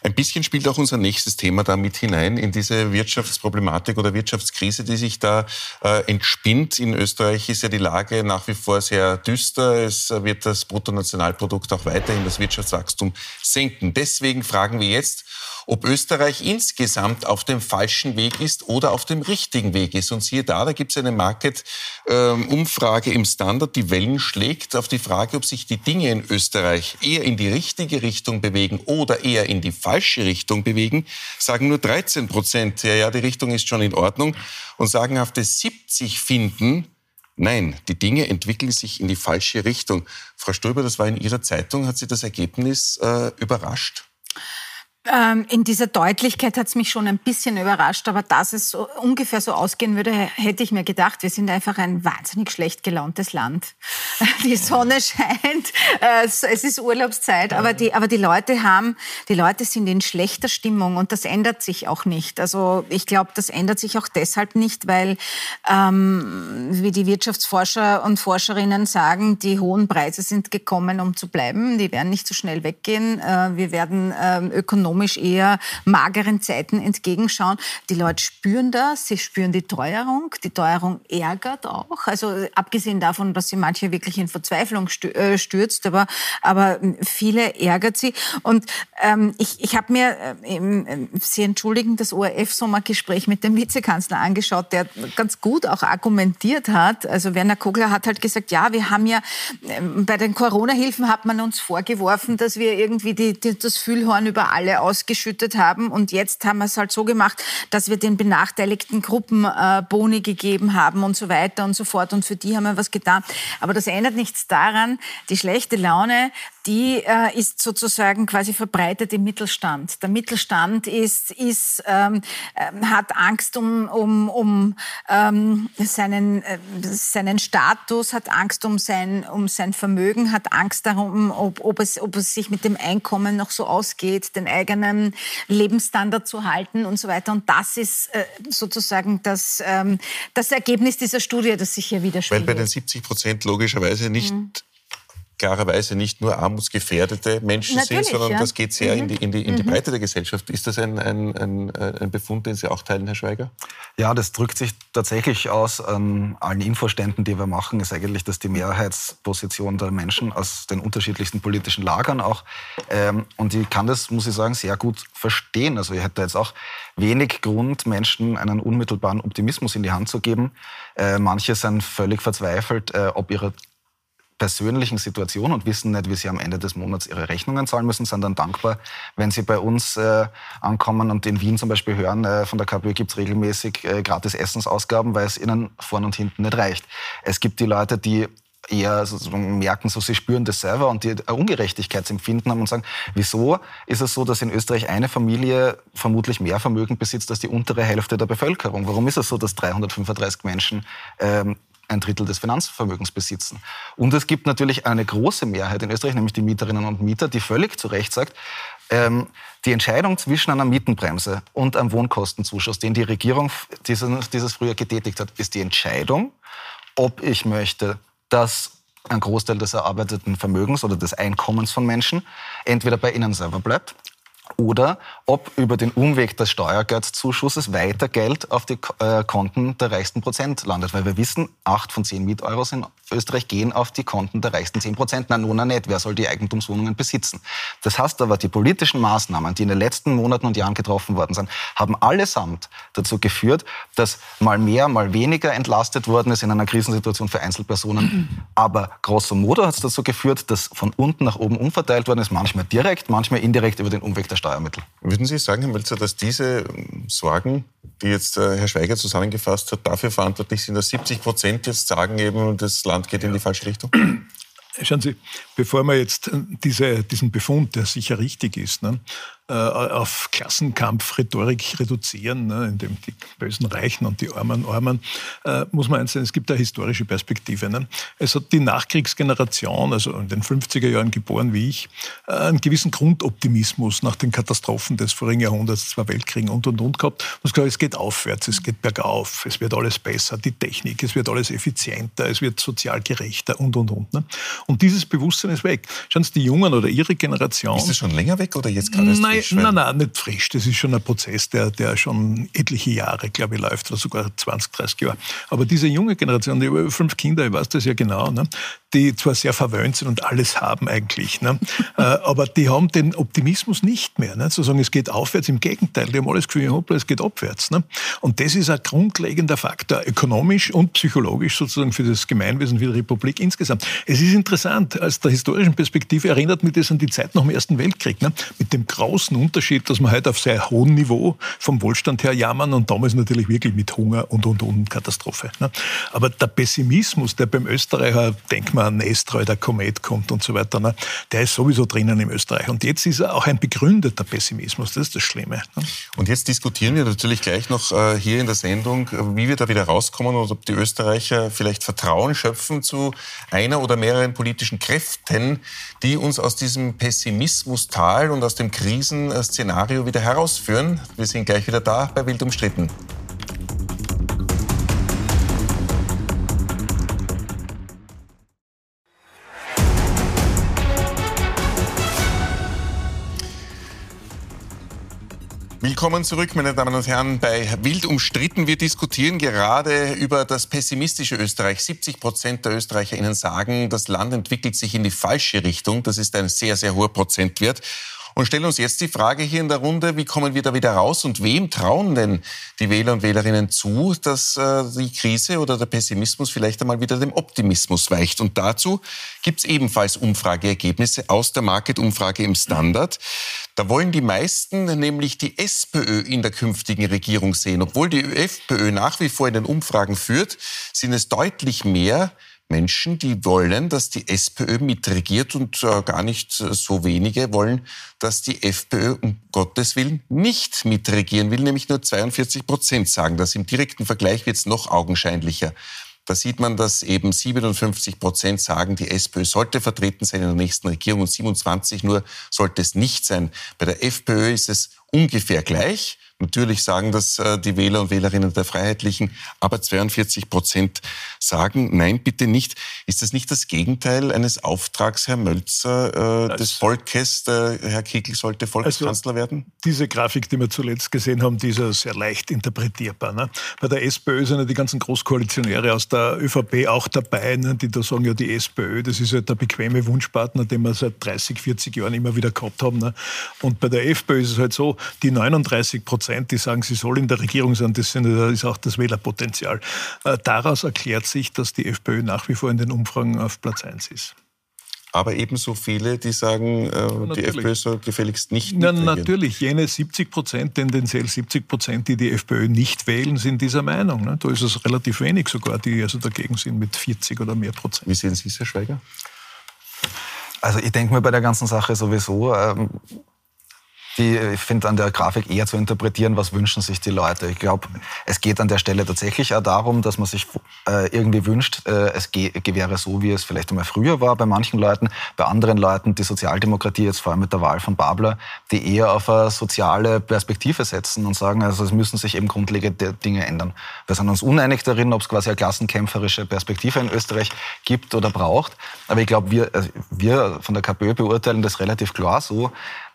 Ein bisschen spielt auch unser nächstes Thema da mit hinein in diese Wirtschaftsproblematik oder der Wirtschaftskrise, die sich da äh, entspinnt. In Österreich ist ja die Lage nach wie vor sehr düster. Es wird das Bruttonationalprodukt auch weiterhin das Wirtschaftswachstum senken. Deswegen fragen wir jetzt, ob Österreich insgesamt auf dem falschen Weg ist oder auf dem richtigen Weg ist. Und siehe da, da gibt es eine Market-Umfrage im Standard, die Wellen schlägt auf die Frage, ob sich die Dinge in Österreich eher in die richtige Richtung bewegen oder eher in die falsche Richtung bewegen, sagen nur 13 Prozent, ja, ja, die Richtung ist schon in Ordnung. Und sagenhafte 70 finden, Nein, die Dinge entwickeln sich in die falsche Richtung. Frau Stolber, das war in Ihrer Zeitung. Hat Sie das Ergebnis äh, überrascht? Ähm, in dieser Deutlichkeit hat es mich schon ein bisschen überrascht, aber dass es so ungefähr so ausgehen würde, hätte ich mir gedacht. Wir sind einfach ein wahnsinnig schlecht gelauntes Land. [laughs] Die Sonne scheint, äh, es ist Urlaubszeit, aber die, aber die Leute haben, die Leute sind in schlechter Stimmung und das ändert sich auch nicht. Also ich glaube, das ändert sich auch deshalb nicht, weil, ähm, wie die Wirtschaftsforscher und Forscherinnen sagen, die hohen Preise sind gekommen, um zu bleiben. Die werden nicht so schnell weggehen. Äh, wir werden ähm, ökonomisch ökonomisch eher mageren Zeiten entgegenschauen. Die Leute spüren das, sie spüren die Teuerung. Die Teuerung ärgert auch. Also abgesehen davon, dass sie manche wirklich in Verzweiflung äh, stürzt, aber, aber viele ärgert sie. Und ähm, ich, ich habe mir, äh, äh, Sie entschuldigen, das ORF-Sommergespräch mit dem Vizekanzler angeschaut, der ganz gut auch argumentiert hat. Also Werner Kogler hat halt gesagt, ja, wir haben ja, ähm, bei den Corona-Hilfen hat man uns vorgeworfen, dass wir irgendwie die, die, das Fühlhorn über alle ausgeschüttet haben. Und jetzt haben wir es halt so gemacht, dass wir den benachteiligten Gruppen äh, Boni gegeben haben und so weiter und so fort. Und für die haben wir was getan. Aber das ändert nichts daran, die schlechte Laune, die äh, ist sozusagen quasi verbreitet im Mittelstand. Der Mittelstand ist, ist, ähm, äh, hat Angst um, um, um ähm, seinen, äh, seinen Status, hat Angst um sein, um sein Vermögen, hat Angst darum, ob, ob, es, ob es sich mit dem Einkommen noch so ausgeht, den eigenen Lebensstandard zu halten und so weiter. Und das ist äh, sozusagen das, ähm, das Ergebnis dieser Studie, das sich hier widerspiegelt. Weil bei den 70 Prozent logischerweise nicht mhm klarerweise nicht nur armutsgefährdete Menschen Natürlich, sind, sondern ja. das geht sehr mhm. in, die, in, die, in die mhm. Breite der Gesellschaft. Ist das ein, ein, ein, ein, Befund, den Sie auch teilen, Herr Schweiger? Ja, das drückt sich tatsächlich aus an allen Infoständen, die wir machen, ist eigentlich, dass die Mehrheitsposition der Menschen aus den unterschiedlichsten politischen Lagern auch, ähm, und ich kann das, muss ich sagen, sehr gut verstehen. Also ich hätte jetzt auch wenig Grund, Menschen einen unmittelbaren Optimismus in die Hand zu geben. Äh, manche sind völlig verzweifelt, äh, ob ihre persönlichen Situation und wissen nicht, wie sie am Ende des Monats ihre Rechnungen zahlen müssen, sind dann dankbar, wenn sie bei uns äh, ankommen und in Wien zum Beispiel hören, äh, von der KPÖ gibt es regelmäßig äh, gratis Essensausgaben, weil es ihnen vorn und hinten nicht reicht. Es gibt die Leute, die eher merken, so sie spüren das selber und die Ungerechtigkeitsempfinden haben und sagen, wieso ist es so, dass in Österreich eine Familie vermutlich mehr Vermögen besitzt als die untere Hälfte der Bevölkerung? Warum ist es so, dass 335 Menschen ähm, ein Drittel des Finanzvermögens besitzen. Und es gibt natürlich eine große Mehrheit in Österreich, nämlich die Mieterinnen und Mieter, die völlig zu Recht sagt, ähm, die Entscheidung zwischen einer Mietenbremse und einem Wohnkostenzuschuss, den die Regierung dieses, dieses Frühjahr getätigt hat, ist die Entscheidung, ob ich möchte, dass ein Großteil des erarbeiteten Vermögens oder des Einkommens von Menschen entweder bei ihnen selber bleibt oder ob über den Umweg des Steuergeldzuschusses weiter Geld auf die äh, Konten der reichsten Prozent landet. Weil wir wissen, acht von zehn Mieteuros in Österreich gehen auf die Konten der reichsten zehn Prozent. Na, nun nicht. Wer soll die Eigentumswohnungen besitzen? Das heißt aber, die politischen Maßnahmen, die in den letzten Monaten und Jahren getroffen worden sind, haben allesamt dazu geführt, dass mal mehr, mal weniger entlastet worden ist in einer Krisensituation für Einzelpersonen. [clears throat] Aber grosso modo hat es dazu geführt, dass von unten nach oben umverteilt worden ist, manchmal direkt, manchmal indirekt über den Umweg der Steuermittel. Würden Sie sagen, Herr Mölzer, dass diese Sorgen, die jetzt äh, Herr Schweiger zusammengefasst hat, dafür verantwortlich sind, dass 70 Prozent jetzt sagen, eben das Land geht in die falsche Richtung? Schauen Sie, bevor wir jetzt diese, diesen Befund, der sicher richtig ist, ne, äh, auf Klassenkampf-Rhetorik reduzieren, ne, indem die Bösen reichen und die Armen Armen, äh, muss man eins sagen, es gibt eine historische Perspektive. Ne? Es hat die Nachkriegsgeneration, also in den 50er Jahren geboren wie ich, äh, einen gewissen Grundoptimismus nach den Katastrophen des vorigen Jahrhunderts, zwei Weltkriegen und und und gehabt. Und gesagt, es geht aufwärts, es geht bergauf, es wird alles besser, die Technik, es wird alles effizienter, es wird sozial gerechter und und und. Ne? Und dieses Bewusstsein ist weg. Schauen Sie, die Jungen oder Ihre Generation. Ist es schon länger weg oder jetzt gerade? Nein, frisch? Nein, nein, nicht frisch. Das ist schon ein Prozess, der, der schon etliche Jahre, glaube ich, läuft, oder sogar 20, 30 Jahre. Aber diese junge Generation, die über fünf Kinder, ich weiß das ja genau, ne, die zwar sehr verwöhnt sind und alles haben eigentlich, ne, [laughs] äh, aber die haben den Optimismus nicht mehr. Ne, zu sagen, es geht aufwärts, im Gegenteil, die haben alles Gefühl, hoppla, es geht abwärts. Ne. Und das ist ein grundlegender Faktor, ökonomisch und psychologisch sozusagen für das Gemeinwesen, für die Republik insgesamt. Es ist interessant, aus der historischen Perspektive erinnert mich das an die Zeit nach dem Ersten Weltkrieg, ne, mit dem großen Unterschied, dass wir heute auf sehr hohem Niveau vom Wohlstand her jammern und damals natürlich wirklich mit Hunger und, und, und Katastrophe. Ne. Aber der Pessimismus, der beim Österreicher, denk mal an Estreu, der Komet kommt und so weiter, ne, der ist sowieso drinnen im Österreich. Und jetzt ist er auch ein begründeter Pessimismus, das ist das Schlimme. Ne. Und jetzt diskutieren wir natürlich gleich noch äh, hier in der Sendung, wie wir da wieder rauskommen und ob die Österreicher vielleicht Vertrauen schöpfen zu einer oder mehreren politischen Kräften, die uns aus diesem Pessimismustal und aus dem Krisenszenario wieder herausführen. Wir sind gleich wieder da bei Wild umstritten. Willkommen zurück, meine Damen und Herren, bei Wild umstritten. Wir diskutieren gerade über das pessimistische Österreich. 70 Prozent der ÖsterreicherInnen sagen, das Land entwickelt sich in die falsche Richtung. Das ist ein sehr, sehr hoher Prozentwert und stellen uns jetzt die Frage hier in der Runde, wie kommen wir da wieder raus und wem trauen denn die Wähler und Wählerinnen zu, dass äh, die Krise oder der Pessimismus vielleicht einmal wieder dem Optimismus weicht. Und dazu gibt es ebenfalls Umfrageergebnisse aus der Market-Umfrage im Standard. Da wollen die meisten nämlich die SPÖ in der künftigen Regierung sehen. Obwohl die FPÖ nach wie vor in den Umfragen führt, sind es deutlich mehr Menschen, die wollen, dass die SPÖ mitregiert und äh, gar nicht so wenige wollen, dass die FPÖ um Gottes Willen nicht mitregieren will, nämlich nur 42 Prozent sagen das. Im direkten Vergleich wird es noch augenscheinlicher. Da sieht man, dass eben 57 Prozent sagen, die SPÖ sollte vertreten sein in der nächsten Regierung und 27 nur sollte es nicht sein. Bei der FPÖ ist es ungefähr gleich. Natürlich sagen das äh, die Wähler und Wählerinnen der Freiheitlichen, aber 42 Prozent sagen, nein, bitte nicht. Ist das nicht das Gegenteil eines Auftrags, Herr Mölzer, äh, des Volkes? Der Herr Kickl sollte Volkskanzler also, werden? Diese Grafik, die wir zuletzt gesehen haben, die ist ja sehr leicht interpretierbar. Ne? Bei der SPÖ sind ja die ganzen Großkoalitionäre aus der ÖVP auch dabei, ne? die da sagen, ja, die SPÖ, das ist ja der bequeme Wunschpartner, den wir seit 30, 40 Jahren immer wieder gehabt haben. Ne? Und bei der FPÖ ist es halt so, die 39 Prozent die sagen, sie soll in der Regierung sein, das ist auch das Wählerpotenzial. Äh, daraus erklärt sich, dass die FPÖ nach wie vor in den Umfragen auf Platz 1 ist. Aber ebenso viele, die sagen, äh, die FPÖ soll gefälligst nicht Na, Natürlich, jene 70 Prozent, tendenziell 70 Prozent, die die FPÖ nicht wählen, sind dieser Meinung. Ne? Da ist es relativ wenig sogar, die also dagegen sind mit 40 oder mehr Prozent. Wie sehen Sie es, Herr Schweiger? Also ich denke mir bei der ganzen Sache sowieso, ähm, die, ich finde, an der Grafik eher zu interpretieren, was wünschen sich die Leute. Ich glaube, es geht an der Stelle tatsächlich auch darum, dass man sich äh, irgendwie wünscht, äh, es wäre so, wie es vielleicht einmal früher war bei manchen Leuten, bei anderen Leuten die Sozialdemokratie, jetzt vor allem mit der Wahl von Babler, die eher auf eine soziale Perspektive setzen und sagen, also es müssen sich eben grundlegende Dinge ändern. Wir sind uns uneinig darin, ob es quasi eine klassenkämpferische Perspektive in Österreich gibt oder braucht. Aber ich glaube, wir, äh, wir von der KPÖ beurteilen das relativ klar so,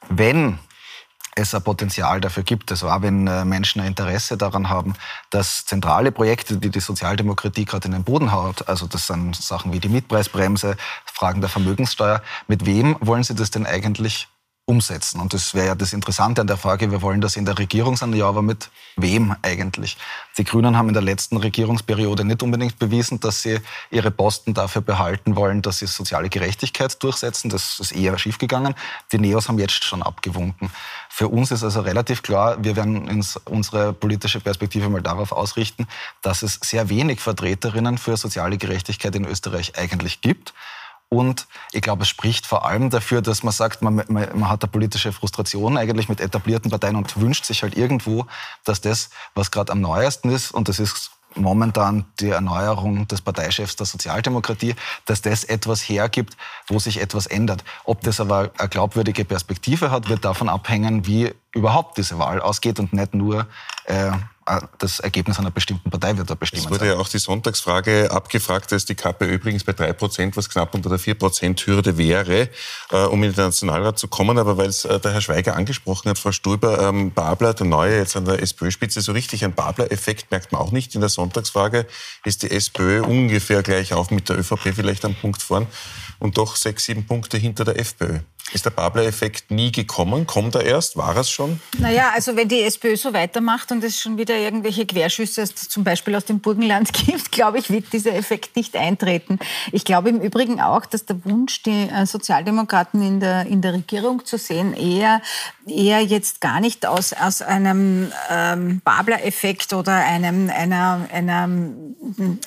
wenn es ein Potenzial dafür gibt. Also auch wenn äh, Menschen ein Interesse daran haben, dass zentrale Projekte, die die Sozialdemokratie gerade in den Boden haut, also das sind Sachen wie die Mietpreisbremse, Fragen der Vermögenssteuer, mit wem wollen Sie das denn eigentlich umsetzen. Und das wäre ja das Interessante an der Frage, wir wollen das in der Regierung sein, ja, aber mit wem eigentlich? Die Grünen haben in der letzten Regierungsperiode nicht unbedingt bewiesen, dass sie ihre Posten dafür behalten wollen, dass sie soziale Gerechtigkeit durchsetzen. Das ist eher schiefgegangen. Die Neos haben jetzt schon abgewunken. Für uns ist also relativ klar, wir werden unsere politische Perspektive mal darauf ausrichten, dass es sehr wenig Vertreterinnen für soziale Gerechtigkeit in Österreich eigentlich gibt. Und ich glaube, es spricht vor allem dafür, dass man sagt, man, man, man, hat eine politische Frustration eigentlich mit etablierten Parteien und wünscht sich halt irgendwo, dass das, was gerade am neuesten ist, und das ist momentan die Erneuerung des Parteichefs der Sozialdemokratie, dass das etwas hergibt, wo sich etwas ändert. Ob das aber eine glaubwürdige Perspektive hat, wird davon abhängen, wie überhaupt diese Wahl ausgeht und nicht nur äh, das Ergebnis einer bestimmten Partei wird da bestimmen. Es wurde ja auch die Sonntagsfrage abgefragt, dass die KPÖ übrigens bei drei Prozent, was knapp unter der vier Prozent Hürde wäre, äh, um in den Nationalrat zu kommen. Aber weil es äh, der Herr Schweiger angesprochen hat, Frau Stulber, ähm, Babler, der Neue jetzt an der SPÖ-Spitze, so richtig ein Babler-Effekt merkt man auch nicht. In der Sonntagsfrage ist die SPÖ ungefähr gleich auf mit der ÖVP vielleicht am Punkt vorn und doch sechs, sieben Punkte hinter der FPÖ. Ist der Babler-Effekt nie gekommen? Kommt er erst? War es schon? Naja, also wenn die SPÖ so weitermacht und es schon wieder irgendwelche Querschüsse zum Beispiel aus dem Burgenland [laughs] gibt, glaube ich, wird dieser Effekt nicht eintreten. Ich glaube im Übrigen auch, dass der Wunsch, die äh, Sozialdemokraten in der, in der Regierung zu sehen, eher, eher jetzt gar nicht aus, aus einem ähm, Babler-Effekt oder einem, einer, einer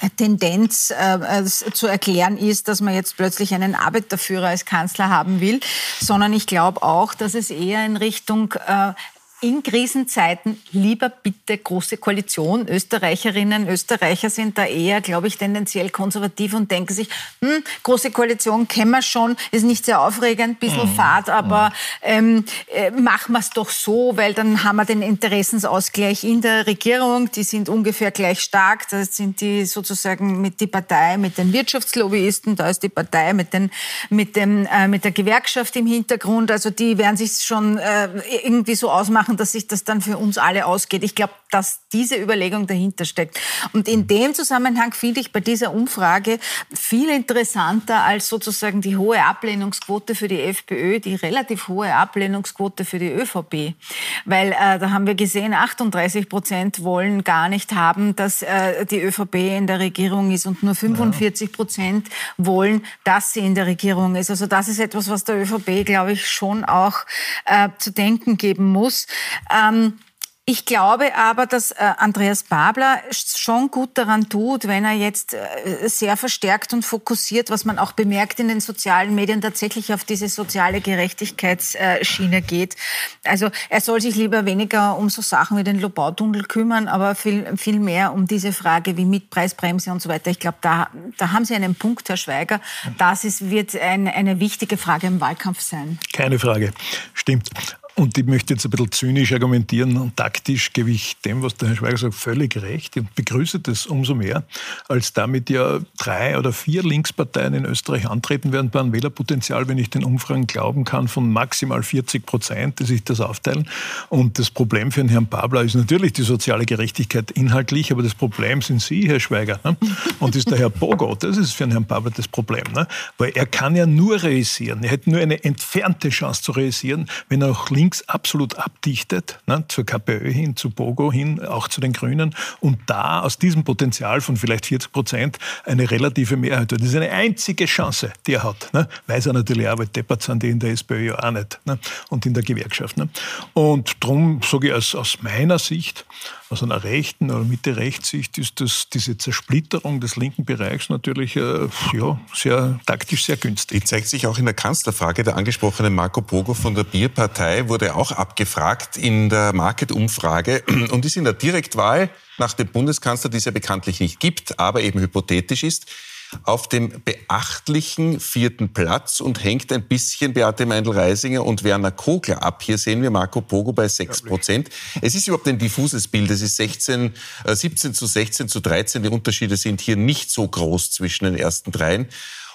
äh, Tendenz äh, zu erklären ist, dass man jetzt plötzlich einen Arbeiterführer als Kanzler haben will, sondern ich glaube auch, dass es eher in Richtung äh, in Krisenzeiten lieber bitte große Koalition. Österreicherinnen, Österreicher sind da eher, glaube ich, tendenziell konservativ und denken sich, hm, große Koalition kennen wir schon, ist nicht sehr aufregend, bisschen mhm. fad, aber ähm, äh, machen wir es doch so, weil dann haben wir den Interessensausgleich in der Regierung, die sind ungefähr gleich stark, das sind die sozusagen mit die Partei mit den Wirtschaftslobbyisten, da ist die Partei mit, den, mit, dem, äh, mit der Gewerkschaft im Hintergrund, also die werden sich schon äh, irgendwie so ausmachen, machen, dass sich das dann für uns alle ausgeht. Ich glaube, dass diese Überlegung dahinter steckt. Und in dem Zusammenhang finde ich bei dieser Umfrage viel interessanter als sozusagen die hohe Ablehnungsquote für die FPÖ, die relativ hohe Ablehnungsquote für die ÖVP. Weil äh, da haben wir gesehen, 38 Prozent wollen gar nicht haben, dass äh, die ÖVP in der Regierung ist und nur 45 Prozent wollen, dass sie in der Regierung ist. Also das ist etwas, was der ÖVP, glaube ich, schon auch äh, zu denken geben muss. Ähm, ich glaube aber, dass äh, Andreas Babler schon gut daran tut, wenn er jetzt äh, sehr verstärkt und fokussiert, was man auch bemerkt in den sozialen Medien, tatsächlich auf diese soziale Gerechtigkeitsschiene geht. Also er soll sich lieber weniger um so Sachen wie den Lobautunnel kümmern, aber viel, viel mehr um diese Frage wie Mietpreisbremse und so weiter. Ich glaube, da, da haben Sie einen Punkt, Herr Schweiger. Das ist, wird ein, eine wichtige Frage im Wahlkampf sein. Keine Frage. Stimmt. Und ich möchte jetzt ein bisschen zynisch argumentieren und taktisch gebe ich dem, was der Herr Schweiger sagt, völlig recht und begrüße das umso mehr, als damit ja drei oder vier Linksparteien in Österreich antreten werden bei einem Wählerpotenzial, wenn ich den Umfragen glauben kann, von maximal 40 Prozent, die sich das aufteilen. Und das Problem für den Herrn Babler ist natürlich die soziale Gerechtigkeit inhaltlich, aber das Problem sind Sie, Herr Schweiger. Ne? Und ist der Herr Bogo, das ist für den Herrn Babler das Problem. Ne? Weil er kann ja nur realisieren, er hätte nur eine entfernte Chance zu realisieren, wenn er auch links links absolut abdichtet, ne, zur KPÖ hin, zu Bogo hin, auch zu den Grünen und da aus diesem Potenzial von vielleicht 40 Prozent eine relative Mehrheit wird. Das ist eine einzige Chance, die er hat. Ne? Weiß er natürlich auch, weil deppert sind die in der SPÖ ja auch nicht ne? und in der Gewerkschaft. Ne? Und darum sage ich aus, aus meiner Sicht, aus einer rechten oder Mitte-Rechtssicht ist das, diese Zersplitterung des linken Bereichs natürlich äh, ja, sehr taktisch sehr günstig. Die zeigt sich auch in der Kanzlerfrage. Der angesprochene Marco Pogo von der Bierpartei wurde auch abgefragt in der Market-Umfrage [clears throat] und ist in der Direktwahl nach dem Bundeskanzler, die es ja bekanntlich nicht gibt, aber eben hypothetisch ist, auf dem beachtlichen vierten Platz und hängt ein bisschen Beate Meindl-Reisinger und Werner Kogler ab. Hier sehen wir Marco Pogo bei 6 Prozent. Es ist überhaupt ein diffuses Bild. Es ist 16, äh, 17 zu 16 zu 13. Die Unterschiede sind hier nicht so groß zwischen den ersten dreien.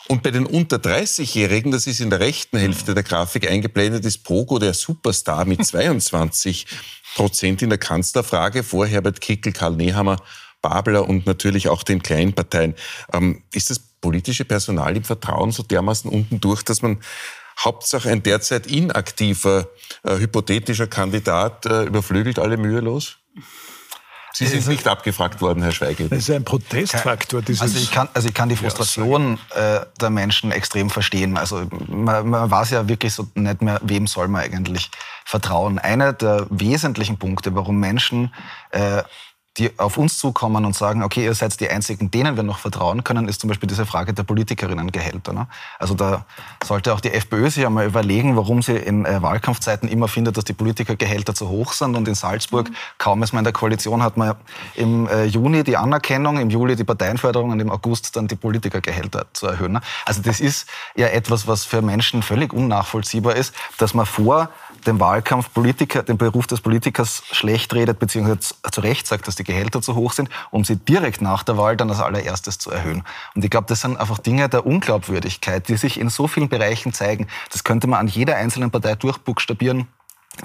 Und bei den unter 30-Jährigen, das ist in der rechten Hälfte der Grafik eingeblendet, ist Pogo der Superstar mit [laughs] 22 Prozent in der Kanzlerfrage vor Herbert Kickel, Karl Nehammer Babler und natürlich auch den kleinen Parteien. Ähm, ist das politische Personal im Vertrauen so dermaßen unten durch, dass man Hauptsache ein derzeit inaktiver, äh, hypothetischer Kandidat äh, überflügelt alle mühelos? Sie sind nicht abgefragt worden, Herr Schweigel. Das ist ein Protestfaktor. Also ich, kann, also ich kann die Frustration äh, der Menschen extrem verstehen. Also man, man weiß ja wirklich so nicht mehr, wem soll man eigentlich vertrauen. Einer der wesentlichen Punkte, warum Menschen äh, die auf uns zukommen und sagen, okay, ihr seid die Einzigen, denen wir noch vertrauen können, ist zum Beispiel diese Frage der Politikerinnengehälter. Ne? Also da sollte auch die FPÖ sich einmal überlegen, warum sie in äh, Wahlkampfzeiten immer findet, dass die Politikergehälter zu hoch sind und in Salzburg, mhm. kaum ist man in der Koalition, hat man im äh, Juni die Anerkennung, im Juli die Parteienförderung und im August dann die Politikergehälter zu erhöhen. Ne? Also das ist ja etwas, was für Menschen völlig unnachvollziehbar ist, dass man vor den Wahlkampf Politiker, den Beruf des Politikers schlecht redet, beziehungsweise zu Recht sagt, dass die Gehälter zu hoch sind, um sie direkt nach der Wahl dann als allererstes zu erhöhen. Und ich glaube, das sind einfach Dinge der Unglaubwürdigkeit, die sich in so vielen Bereichen zeigen. Das könnte man an jeder einzelnen Partei durchbuchstabieren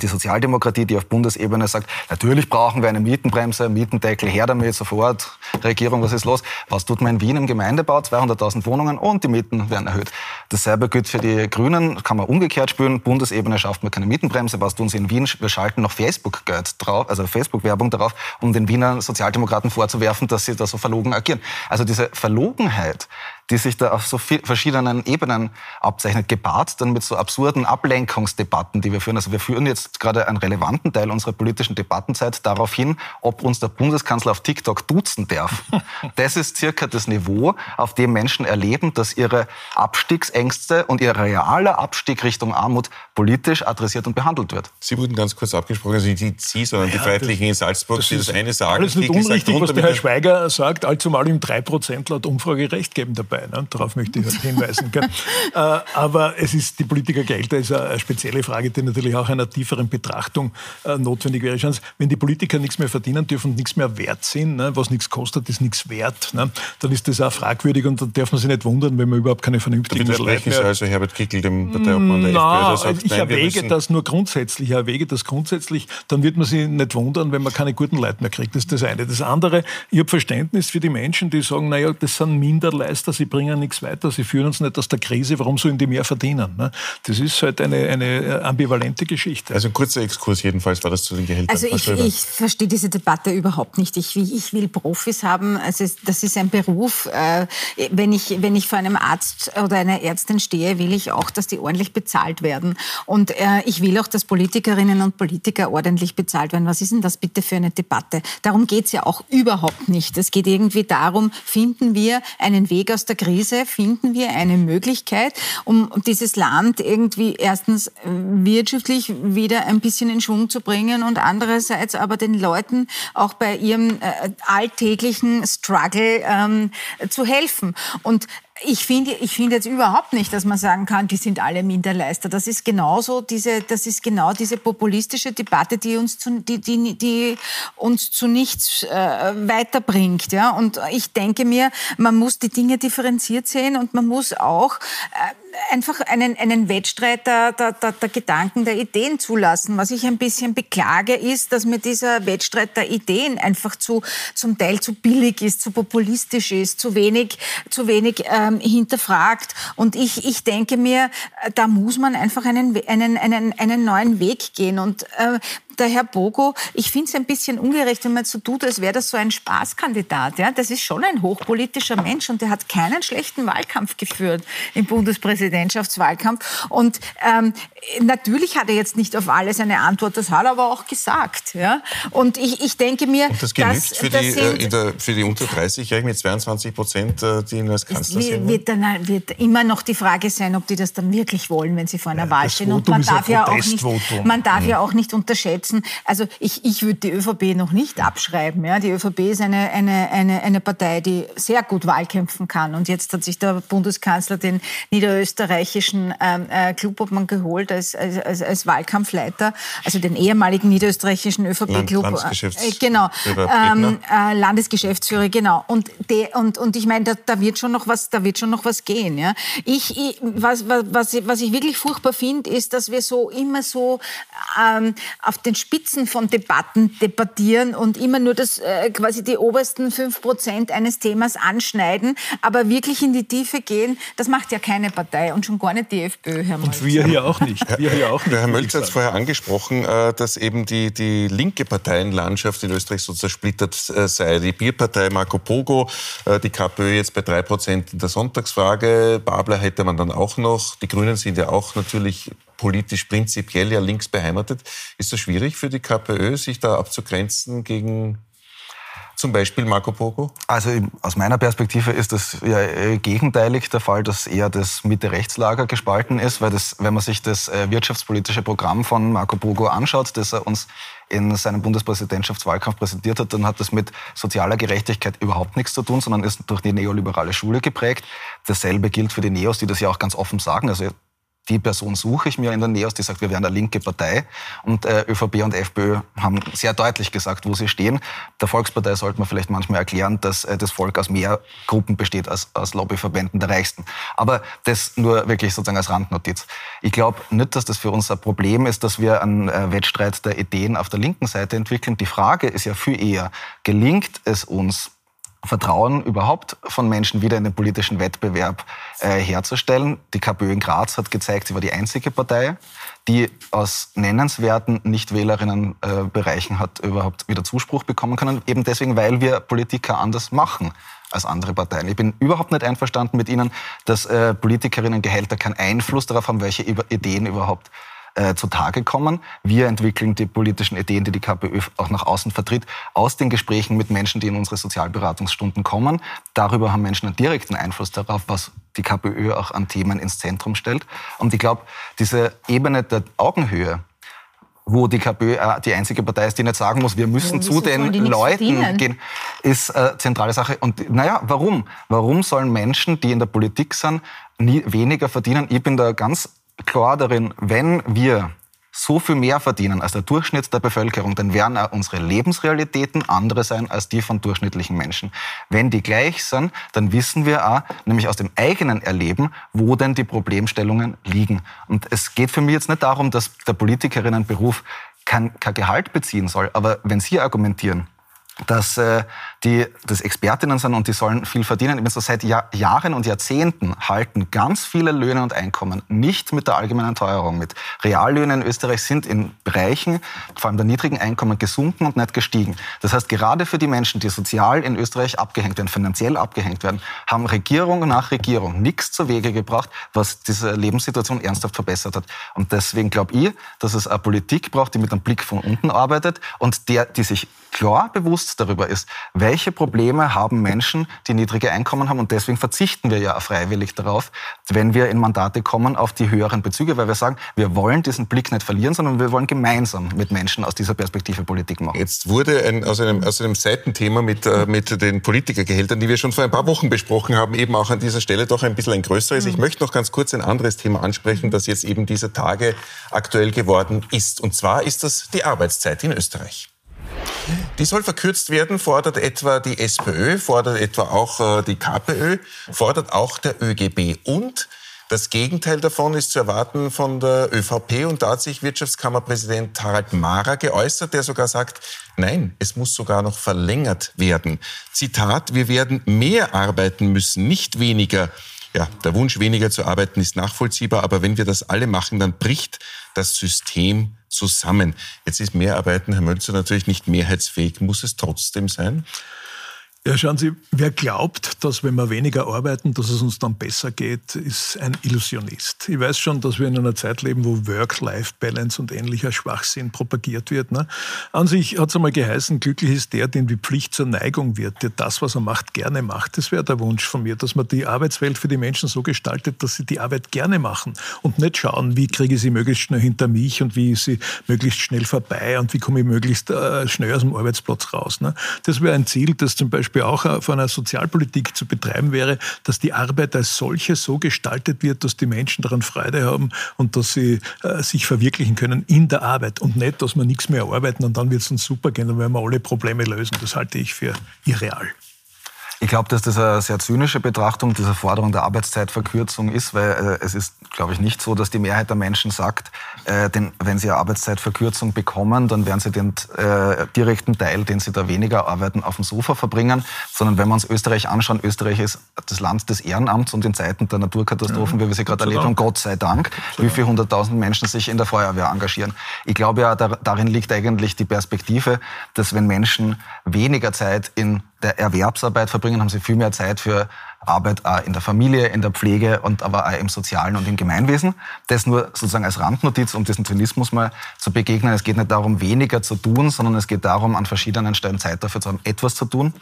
die Sozialdemokratie, die auf Bundesebene sagt, natürlich brauchen wir eine Mietenbremse, Mietendeckel, her damit, sofort, Regierung, was ist los? Was tut man in Wien im Gemeindebau? 200.000 Wohnungen und die Mieten werden erhöht. Dasselbe gilt für die Grünen, kann man umgekehrt spüren, Bundesebene schafft man keine Mietenbremse, was tun sie in Wien? Wir schalten noch Facebook-Geld drauf, also Facebook-Werbung darauf, um den Wiener Sozialdemokraten vorzuwerfen, dass sie da so verlogen agieren. Also diese Verlogenheit, die sich da auf so verschiedenen Ebenen abzeichnet, gepaart dann mit so absurden Ablenkungsdebatten, die wir führen. Also wir führen jetzt gerade einen relevanten Teil unserer politischen Debattenzeit darauf hin, ob uns der Bundeskanzler auf TikTok duzen darf. [laughs] Das ist circa das Niveau, auf dem Menschen erleben, dass ihre Abstiegsängste und ihr realer Abstieg Richtung Armut politisch adressiert und behandelt wird. Sie wurden ganz kurz abgesprochen, also nicht Sie, sondern ja, die Freiheitlichen in Salzburg, das die das eine sagen. Alles nicht unrichtig, was der Herr Schweiger sagt, allzumal ihm drei Prozent laut Umfrage recht geben dabei dabei. Ne? Darauf möchte ich hinweisen. äh, aber es ist die Politikergelder ist eine spezielle Frage, die natürlich auch einer tieferen Betrachtung äh, notwendig wäre. Wenn die Politiker nichts mehr verdienen dürfen und nichts mehr wert sind, ne? was nichts kostet, ist nichts wert, ne? dann ist das auch fragwürdig und dann darf man sich nicht wundern, wenn man überhaupt keine vernünftigen Leute mehr... Sie also Herbert Kickel, dem Parteiobmann der Na, FPÖ, sagt, Ich nein, erwäge das nur grundsätzlich, ich erwäge das grundsätzlich, dann wird man sich nicht wundern, wenn man keine guten Leute mehr kriegt. Das ist das eine. Das andere, ich habe Verständnis für die Menschen, die sagen, naja, das sind Minderleister, sie bringen nichts weiter, sie führen uns nicht aus der Krise, warum sollen die mehr verdienen? Ne? Das ist halt eine, eine ambivalente Geschichte. Also ein kurzer Exkurs jedenfalls war das zu den Gehältern. Also ich, ich verstehe diese Debatte überhaupt nicht. Ich, ich will Profis haben, also das ist ein Beruf. Äh, wenn ich, wenn ich vor einem Arzt oder einer Ärztin stehe, will ich auch, dass die ordentlich bezahlt werden. Und äh, ich will auch, dass Politikerinnen und Politiker ordentlich bezahlt werden. Was ist denn das bitte für eine Debatte? Darum geht es ja auch überhaupt nicht. Es geht irgendwie darum, finden wir einen Weg aus der Krise, finden wir eine Möglichkeit, um dieses Land irgendwie erstens äh, wirtschaftlich wieder ein bisschen in Schwung zu bringen und andererseits aber den Leuten auch bei ihrem äh, alltäglichen Struggle ähm, zu helfen. Und ich finde ich finde jetzt überhaupt nicht, dass man sagen kann, die sind alle Minderleister. Das ist genauso diese, das ist genau diese populistische Debatte, die uns zu, die, die, die uns zu nichts äh, weiterbringt. Ja? Und ich denke mir, man muss die Dinge differenziert sehen und man muss auch äh, einfach einen, einen Wettstreit der, der, der, der, Gedanken, der Ideen zulassen. Was ich ein bisschen beklage, ist, dass mir dieser Wettstreit der Ideen einfach zu, zum Teil zu billig ist, zu populistisch ist, zu wenig, zu wenig ähm, hinterfragt. Und ich, ich denke mir, da muss man einfach einen, einen, einen, einen neuen Weg gehen. Und äh, der Herr Bogo, ich finde es ein bisschen ungerecht, wenn man so tut, als wäre das so ein Spaßkandidat. Ja? Das ist schon ein hochpolitischer Mensch und der hat keinen schlechten Wahlkampf geführt im Bundespräsidentschaftswahlkampf. Und ähm, natürlich hat er jetzt nicht auf alles eine Antwort, das hat er aber auch gesagt. Ja? Und ich, ich denke mir, und das genügt dass, für, die, äh, der, für die unter 30-Jährigen mit 22 Prozent, äh, die ihn als Kanzler sehen? Wird, dann, wird immer noch die Frage sein, ob die das dann wirklich wollen, wenn sie vor einer ja, Wahl stehen. Und man darf, ja auch nicht, man darf ja auch nicht unterschätzen, setzen. Also ich, ich würde die ÖVP noch nicht abschreiben. Ja. Die ÖVP ist eine, eine, eine, eine Partei, die sehr gut Wahlkämpfen kann. Und jetzt hat sich der Bundeskanzler den niederösterreichischen ähm, äh, Clubobmann geholt als, als, als, Wahlkampfleiter, also den ehemaligen niederösterreichischen ÖVP-Club. Landesgeschäftsführer. Äh, genau. Ähm, äh, Landesgeschäftsführer, genau. Und, de, und, und ich meine, da, da, wird schon noch was, da wird schon noch was gehen. Ja. Ich, ich was, was, was ich wirklich furchtbar finde, ist, dass wir so immer so ähm, auf den Spitzen von Debatten debattieren und immer nur das, äh, quasi die obersten fünf Prozent eines Themas anschneiden, aber wirklich in die Tiefe gehen, das macht ja keine Partei und schon gar nicht die FPÖ, Herr Mölzer. Und wir hier auch nicht. Wir hier auch nicht Herr Mölzer hat es vorher angesprochen, äh, dass eben die, die linke Parteienlandschaft in Österreich so zersplittert äh, sei. Die Bierpartei Marco Pogo, äh, die KPÖ jetzt bei drei Prozent in der Sonntagsfrage, Babler hätte man dann auch noch. Die Grünen sind ja auch natürlich politisch prinzipiell ja links beheimatet. Ist das schwierig für die KPÖ, sich da abzugrenzen gegen zum Beispiel Marco Pogo? Also aus meiner Perspektive ist das ja äh, gegenteilig der Fall, dass eher das Mitte-Rechtslager gespalten ist, weil das, wenn man sich das äh, wirtschaftspolitische Programm von Marco Pogo anschaut, das er uns in seinem Bundespräsidentschaftswahlkampf präsentiert hat, dann hat das mit sozialer Gerechtigkeit überhaupt nichts zu tun, sondern ist durch die neoliberale Schule geprägt. Dasselbe gilt für die Neos, die das ja auch ganz offen sagen. Also die Person suche ich mir in der Nähe aus, die sagt, wir wären eine linke Partei. Und äh, ÖVP und FPÖ haben sehr deutlich gesagt, wo sie stehen. Der Volkspartei sollte man vielleicht manchmal erklären, dass äh, das Volk aus mehr Gruppen besteht als aus Lobbyverbänden der Reichsten. Aber das nur wirklich sozusagen als Randnotiz. Ich glaube nicht, dass das für uns ein Problem ist, dass wir einen äh, Wettstreit der Ideen auf der linken Seite entwickeln. Die Frage ist ja viel eher, gelingt es uns, Vertrauen überhaupt von Menschen wieder in den politischen Wettbewerb äh, herzustellen. Die KPÖ in Graz hat gezeigt, sie war die einzige Partei, die aus nennenswerten Nichtwählerinnenbereichen äh, hat überhaupt wieder Zuspruch bekommen können. Eben deswegen, weil wir Politiker anders machen als andere Parteien. Ich bin überhaupt nicht einverstanden mit Ihnen, dass äh, Politikerinnengehälter keinen Einfluss darauf haben, welche Ideen überhaupt äh, zutage kommen. Wir entwickeln die politischen Ideen, die die KPÖ auch nach außen vertritt, aus den Gesprächen mit Menschen, die in unsere Sozialberatungsstunden kommen. Darüber haben Menschen einen direkten Einfluss darauf, was die KPÖ auch an Themen ins Zentrum stellt. Und ich glaube, diese Ebene der Augenhöhe, wo die KPÖ äh, die einzige Partei ist, die nicht sagen muss, wir müssen ja, zu den Leuten gehen, ist äh, zentrale Sache. Und naja, warum? Warum sollen Menschen, die in der Politik sind, nie weniger verdienen? Ich bin da ganz klar darin, wenn wir so viel mehr verdienen als der Durchschnitt der Bevölkerung, dann werden auch unsere Lebensrealitäten andere sein als die von durchschnittlichen Menschen. Wenn die gleich sind, dann wissen wir auch, nämlich aus dem eigenen Erleben, wo denn die Problemstellungen liegen. Und es geht für mich jetzt nicht darum, dass der Politikerinnenberuf kein, kein Gehalt beziehen soll. Aber wenn Sie argumentieren, dass äh, die das Expertinnen sind und die sollen viel verdienen. Ich bin so seit Jahr, Jahren und Jahrzehnten halten ganz viele Löhne und Einkommen nicht mit der allgemeinen Teuerung mit. Reallöhne in Österreich sind in Bereichen, vor allem der niedrigen Einkommen, gesunken und nicht gestiegen. Das heißt, gerade für die Menschen, die sozial in Österreich abgehängt werden, finanziell abgehängt werden, haben Regierung nach Regierung nichts zu Wege gebracht, was diese Lebenssituation ernsthaft verbessert hat. Und deswegen glaube ich, dass es eine Politik braucht, die mit einem Blick von unten arbeitet und der, die sich klar bewusst darüber ist, welche Probleme haben Menschen, die niedrige Einkommen haben. Und deswegen verzichten wir ja freiwillig darauf, wenn wir in Mandate kommen, auf die höheren Bezüge, weil wir sagen, wir wollen diesen Blick nicht verlieren, sondern wir wollen gemeinsam mit Menschen aus dieser Perspektive Politik machen. Jetzt wurde ein, aus, einem, aus einem Seitenthema mit, äh, mit den Politikergehältern, die wir schon vor ein paar Wochen besprochen haben, eben auch an dieser Stelle doch ein bisschen ein größeres. Ich mhm. möchte noch ganz kurz ein anderes Thema ansprechen, das jetzt eben dieser Tage aktuell geworden ist. Und zwar ist das die Arbeitszeit in Österreich. Die soll verkürzt werden, fordert etwa die SPÖ, fordert etwa auch äh, die KPÖ, fordert auch der ÖGB. Und das Gegenteil davon ist zu erwarten von der ÖVP. Und da hat sich Wirtschaftskammerpräsident Harald Mara geäußert, der sogar sagt, nein, es muss sogar noch verlängert werden. Zitat, wir werden mehr arbeiten müssen, nicht weniger. Ja, der Wunsch, weniger zu arbeiten, ist nachvollziehbar, aber wenn wir das alle machen, dann bricht das System zusammen. Jetzt ist Mehrarbeiten, Herr Mölzer, natürlich nicht mehrheitsfähig. Muss es trotzdem sein? Ja, schauen Sie, wer glaubt, dass wenn wir weniger arbeiten, dass es uns dann besser geht, ist ein Illusionist. Ich weiß schon, dass wir in einer Zeit leben, wo Work-Life-Balance und ähnlicher Schwachsinn propagiert wird. Ne? An sich hat es einmal geheißen, glücklich ist der, dem die Pflicht zur Neigung wird, der das, was er macht, gerne macht. Das wäre der Wunsch von mir, dass man die Arbeitswelt für die Menschen so gestaltet, dass sie die Arbeit gerne machen und nicht schauen, wie kriege ich sie möglichst schnell hinter mich und wie ist sie möglichst schnell vorbei und wie komme ich möglichst äh, schnell aus dem Arbeitsplatz raus. Ne? Das wäre ein Ziel, das zum Beispiel Beispiel auch von einer Sozialpolitik zu betreiben wäre, dass die Arbeit als solche so gestaltet wird, dass die Menschen daran Freude haben und dass sie äh, sich verwirklichen können in der Arbeit und nicht, dass wir nichts mehr arbeiten und dann wird es uns super gehen, dann werden wir alle Probleme lösen. Das halte ich für irreal. Ich glaube, dass das eine sehr zynische Betrachtung dieser Forderung der Arbeitszeitverkürzung ist, weil äh, es ist, glaube ich, nicht so, dass die Mehrheit der Menschen sagt, äh, denn wenn sie eine Arbeitszeitverkürzung bekommen, dann werden sie den äh, direkten Teil, den sie da weniger arbeiten, auf dem Sofa verbringen, sondern wenn wir uns Österreich anschauen, Österreich ist das Land des Ehrenamts und in Zeiten der Naturkatastrophen, ja, wie wir sie gerade erlebt haben, Gott sei Dank, wie viele hunderttausend Menschen sich in der Feuerwehr engagieren. Ich glaube ja, darin liegt eigentlich die Perspektive, dass wenn Menschen weniger Zeit in der Erwerbsarbeit verbringen, haben sie viel mehr Zeit für Arbeit auch in der Familie, in der Pflege und aber auch im Sozialen und im Gemeinwesen. Das nur sozusagen als Randnotiz, um diesen Zynismus mal zu begegnen. Es geht nicht darum, weniger zu tun, sondern es geht darum, an verschiedenen Stellen Zeit dafür zu haben, etwas zu tun.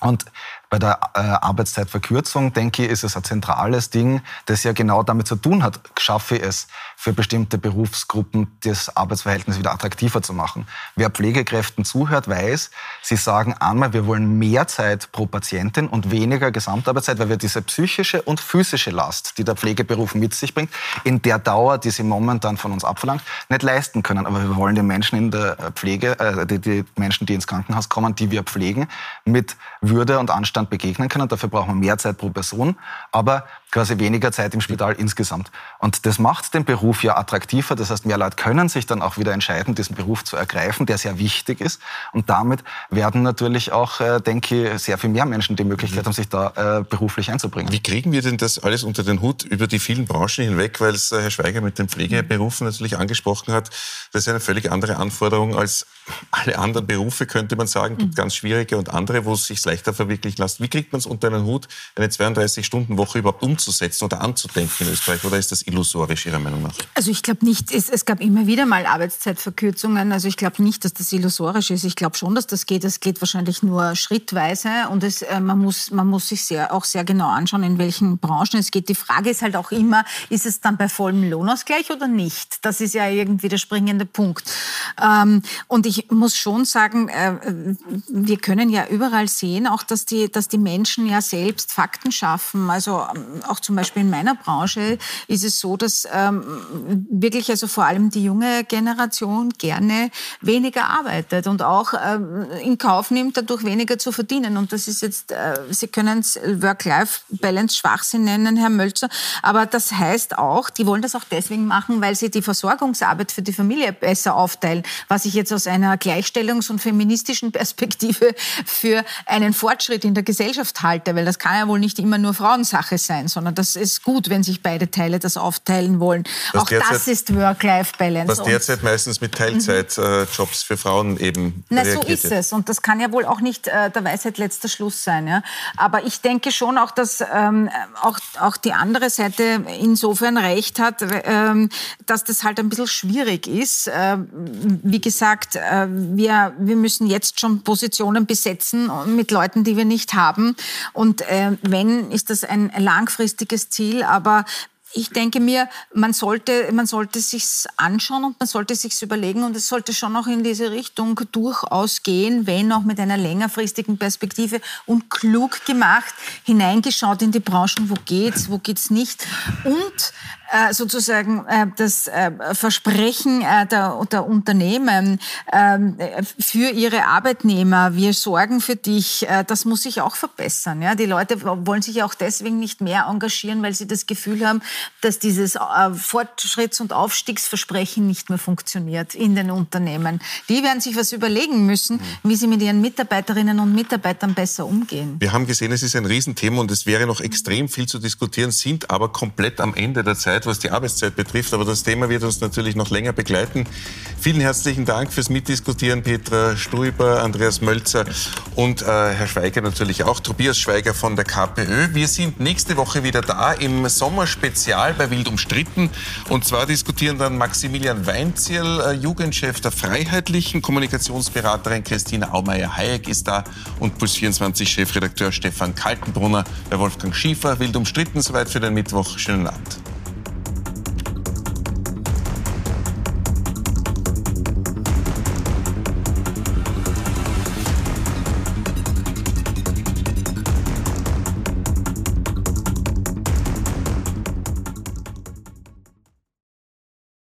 Und bei der äh, Arbeitszeitverkürzung, denke ich, ist es ein zentrales Ding, das ja genau damit zu tun hat, schaffe ich es für bestimmte Berufsgruppen, das Arbeitsverhältnis wieder attraktiver zu machen. Wer Pflegekräften zuhört, weiß, sie sagen einmal, wir wollen mehr Zeit pro Patientin und weniger Gesamtarbeitszeit, weil wir diese psychische und physische Last, die der Pflegeberuf mit sich bringt, in der Dauer, die sie momentan von uns abverlangt, nicht leisten können. Aber wir wollen den Menschen in der Pflege, äh, die, die Menschen, die ins Krankenhaus kommen, die wir pflegen, mit Würde und Anstand begegnen können. Dafür brauchen wir mehr Zeit pro Person, aber quasi weniger Zeit im Spital insgesamt. Und das macht den Beruf ja attraktiver. Das heißt, mehr Leute können sich dann auch wieder entscheiden, diesen Beruf zu ergreifen, der sehr wichtig ist. Und damit werden natürlich auch, äh, denke ich, sehr viel mehr Menschen die Möglichkeit haben, sich da äh, beruflich einzubringen. Wie kriegen wir denn das alles unter den Hut über die vielen Branchen hinweg? Weil es äh, Herr Schweiger mit den Pflegeberufen natürlich angesprochen hat. Das ist eine völlig andere Anforderung als alle anderen Berufe, könnte man sagen. Gibt ganz schwierige und andere, wo es sich leichter verwirklichen lässt. Wie kriegt man es unter den Hut, eine 32-Stunden-Woche überhaupt umzusetzen oder anzudenken in Österreich? Oder ist das illusorisch Ihrer Meinung nach? Also ich glaube nicht, es, es, gab immer wieder mal Arbeitszeitverkürzungen. Also ich glaube nicht, dass das illusorisch ist. Ich glaube schon, dass das geht. Es geht wahrscheinlich nur schrittweise und es, äh, man, muss, man muss sich sehr, auch sehr genau anschauen, in welchen Branchen es geht. Die Frage ist halt auch immer, ist es dann bei vollem Lohnausgleich oder nicht? Das ist ja irgendwie der springende Punkt. Ähm, und ich muss schon sagen, äh, wir können ja überall sehen, auch dass die, dass die Menschen ja selbst Fakten schaffen. Also ähm, auch zum Beispiel in meiner Branche ist es so, dass ähm, wirklich also vor allem die junge Generation gerne weniger arbeitet und auch ähm, in Kauf nimmt, dadurch weniger zu verdienen. Und das ist jetzt, äh, Sie können es Work-Life-Balance Schwachsinn nennen, Herr Mölzer, aber das heißt auch, die wollen das auch deswegen machen, weil sie die Versorgungsarbeit für die Familie besser aufteilen, was ich jetzt aus einer Gleichstellungs- und feministischen Perspektive für einen Fortschritt in der Gesellschaft halte, weil das kann ja wohl nicht immer nur Frauensache sein, sondern das ist gut, wenn sich beide Teile das aufteilen wollen. Was auch derzeit, das ist Work-Life-Balance. Was derzeit meistens mit Teilzeitjobs für Frauen eben Na, so ist es. Und das kann ja wohl auch nicht äh, der Weisheit letzter Schluss sein. Ja? Aber ich denke schon auch, dass ähm, auch, auch die andere Seite insofern recht hat, ähm, dass das halt ein bisschen schwierig ist. Äh, wie gesagt, äh, wir, wir müssen jetzt schon Positionen besetzen mit Leuten, die wir nicht haben. Und äh, wenn, ist das ein langfristiges Ziel. Aber ich denke mir, man sollte, man sollte sich's anschauen und man sollte sich's überlegen und es sollte schon auch in diese Richtung durchaus gehen, wenn auch mit einer längerfristigen Perspektive und klug gemacht, hineingeschaut in die Branchen, wo geht's, wo geht's nicht und äh, sozusagen äh, das äh, Versprechen der, der Unternehmen ähm, für ihre Arbeitnehmer, wir sorgen für dich, das muss sich auch verbessern. Ja? Die Leute wollen sich auch deswegen nicht mehr engagieren, weil sie das Gefühl haben, dass dieses Fortschritts- und Aufstiegsversprechen nicht mehr funktioniert in den Unternehmen. Die werden sich was überlegen müssen, mhm. wie sie mit ihren Mitarbeiterinnen und Mitarbeitern besser umgehen. Wir haben gesehen, es ist ein Riesenthema und es wäre noch extrem viel zu diskutieren, sind aber komplett am Ende der Zeit. Zeit, was die Arbeitszeit betrifft. Aber das Thema wird uns natürlich noch länger begleiten. Vielen herzlichen Dank fürs Mitdiskutieren, Petra Stuiber, Andreas Mölzer und äh, Herr Schweiger natürlich auch, Tobias Schweiger von der KPÖ. Wir sind nächste Woche wieder da im Sommerspezial bei Wild umstritten. Und zwar diskutieren dann Maximilian Weinzierl, äh, Jugendchef der Freiheitlichen, Kommunikationsberaterin Christina Aumeier-Hayek ist da und Puls24-Chefredakteur Stefan Kaltenbrunner, bei Wolfgang Schiefer. Wild umstritten, soweit für den Mittwoch. Schönen Abend.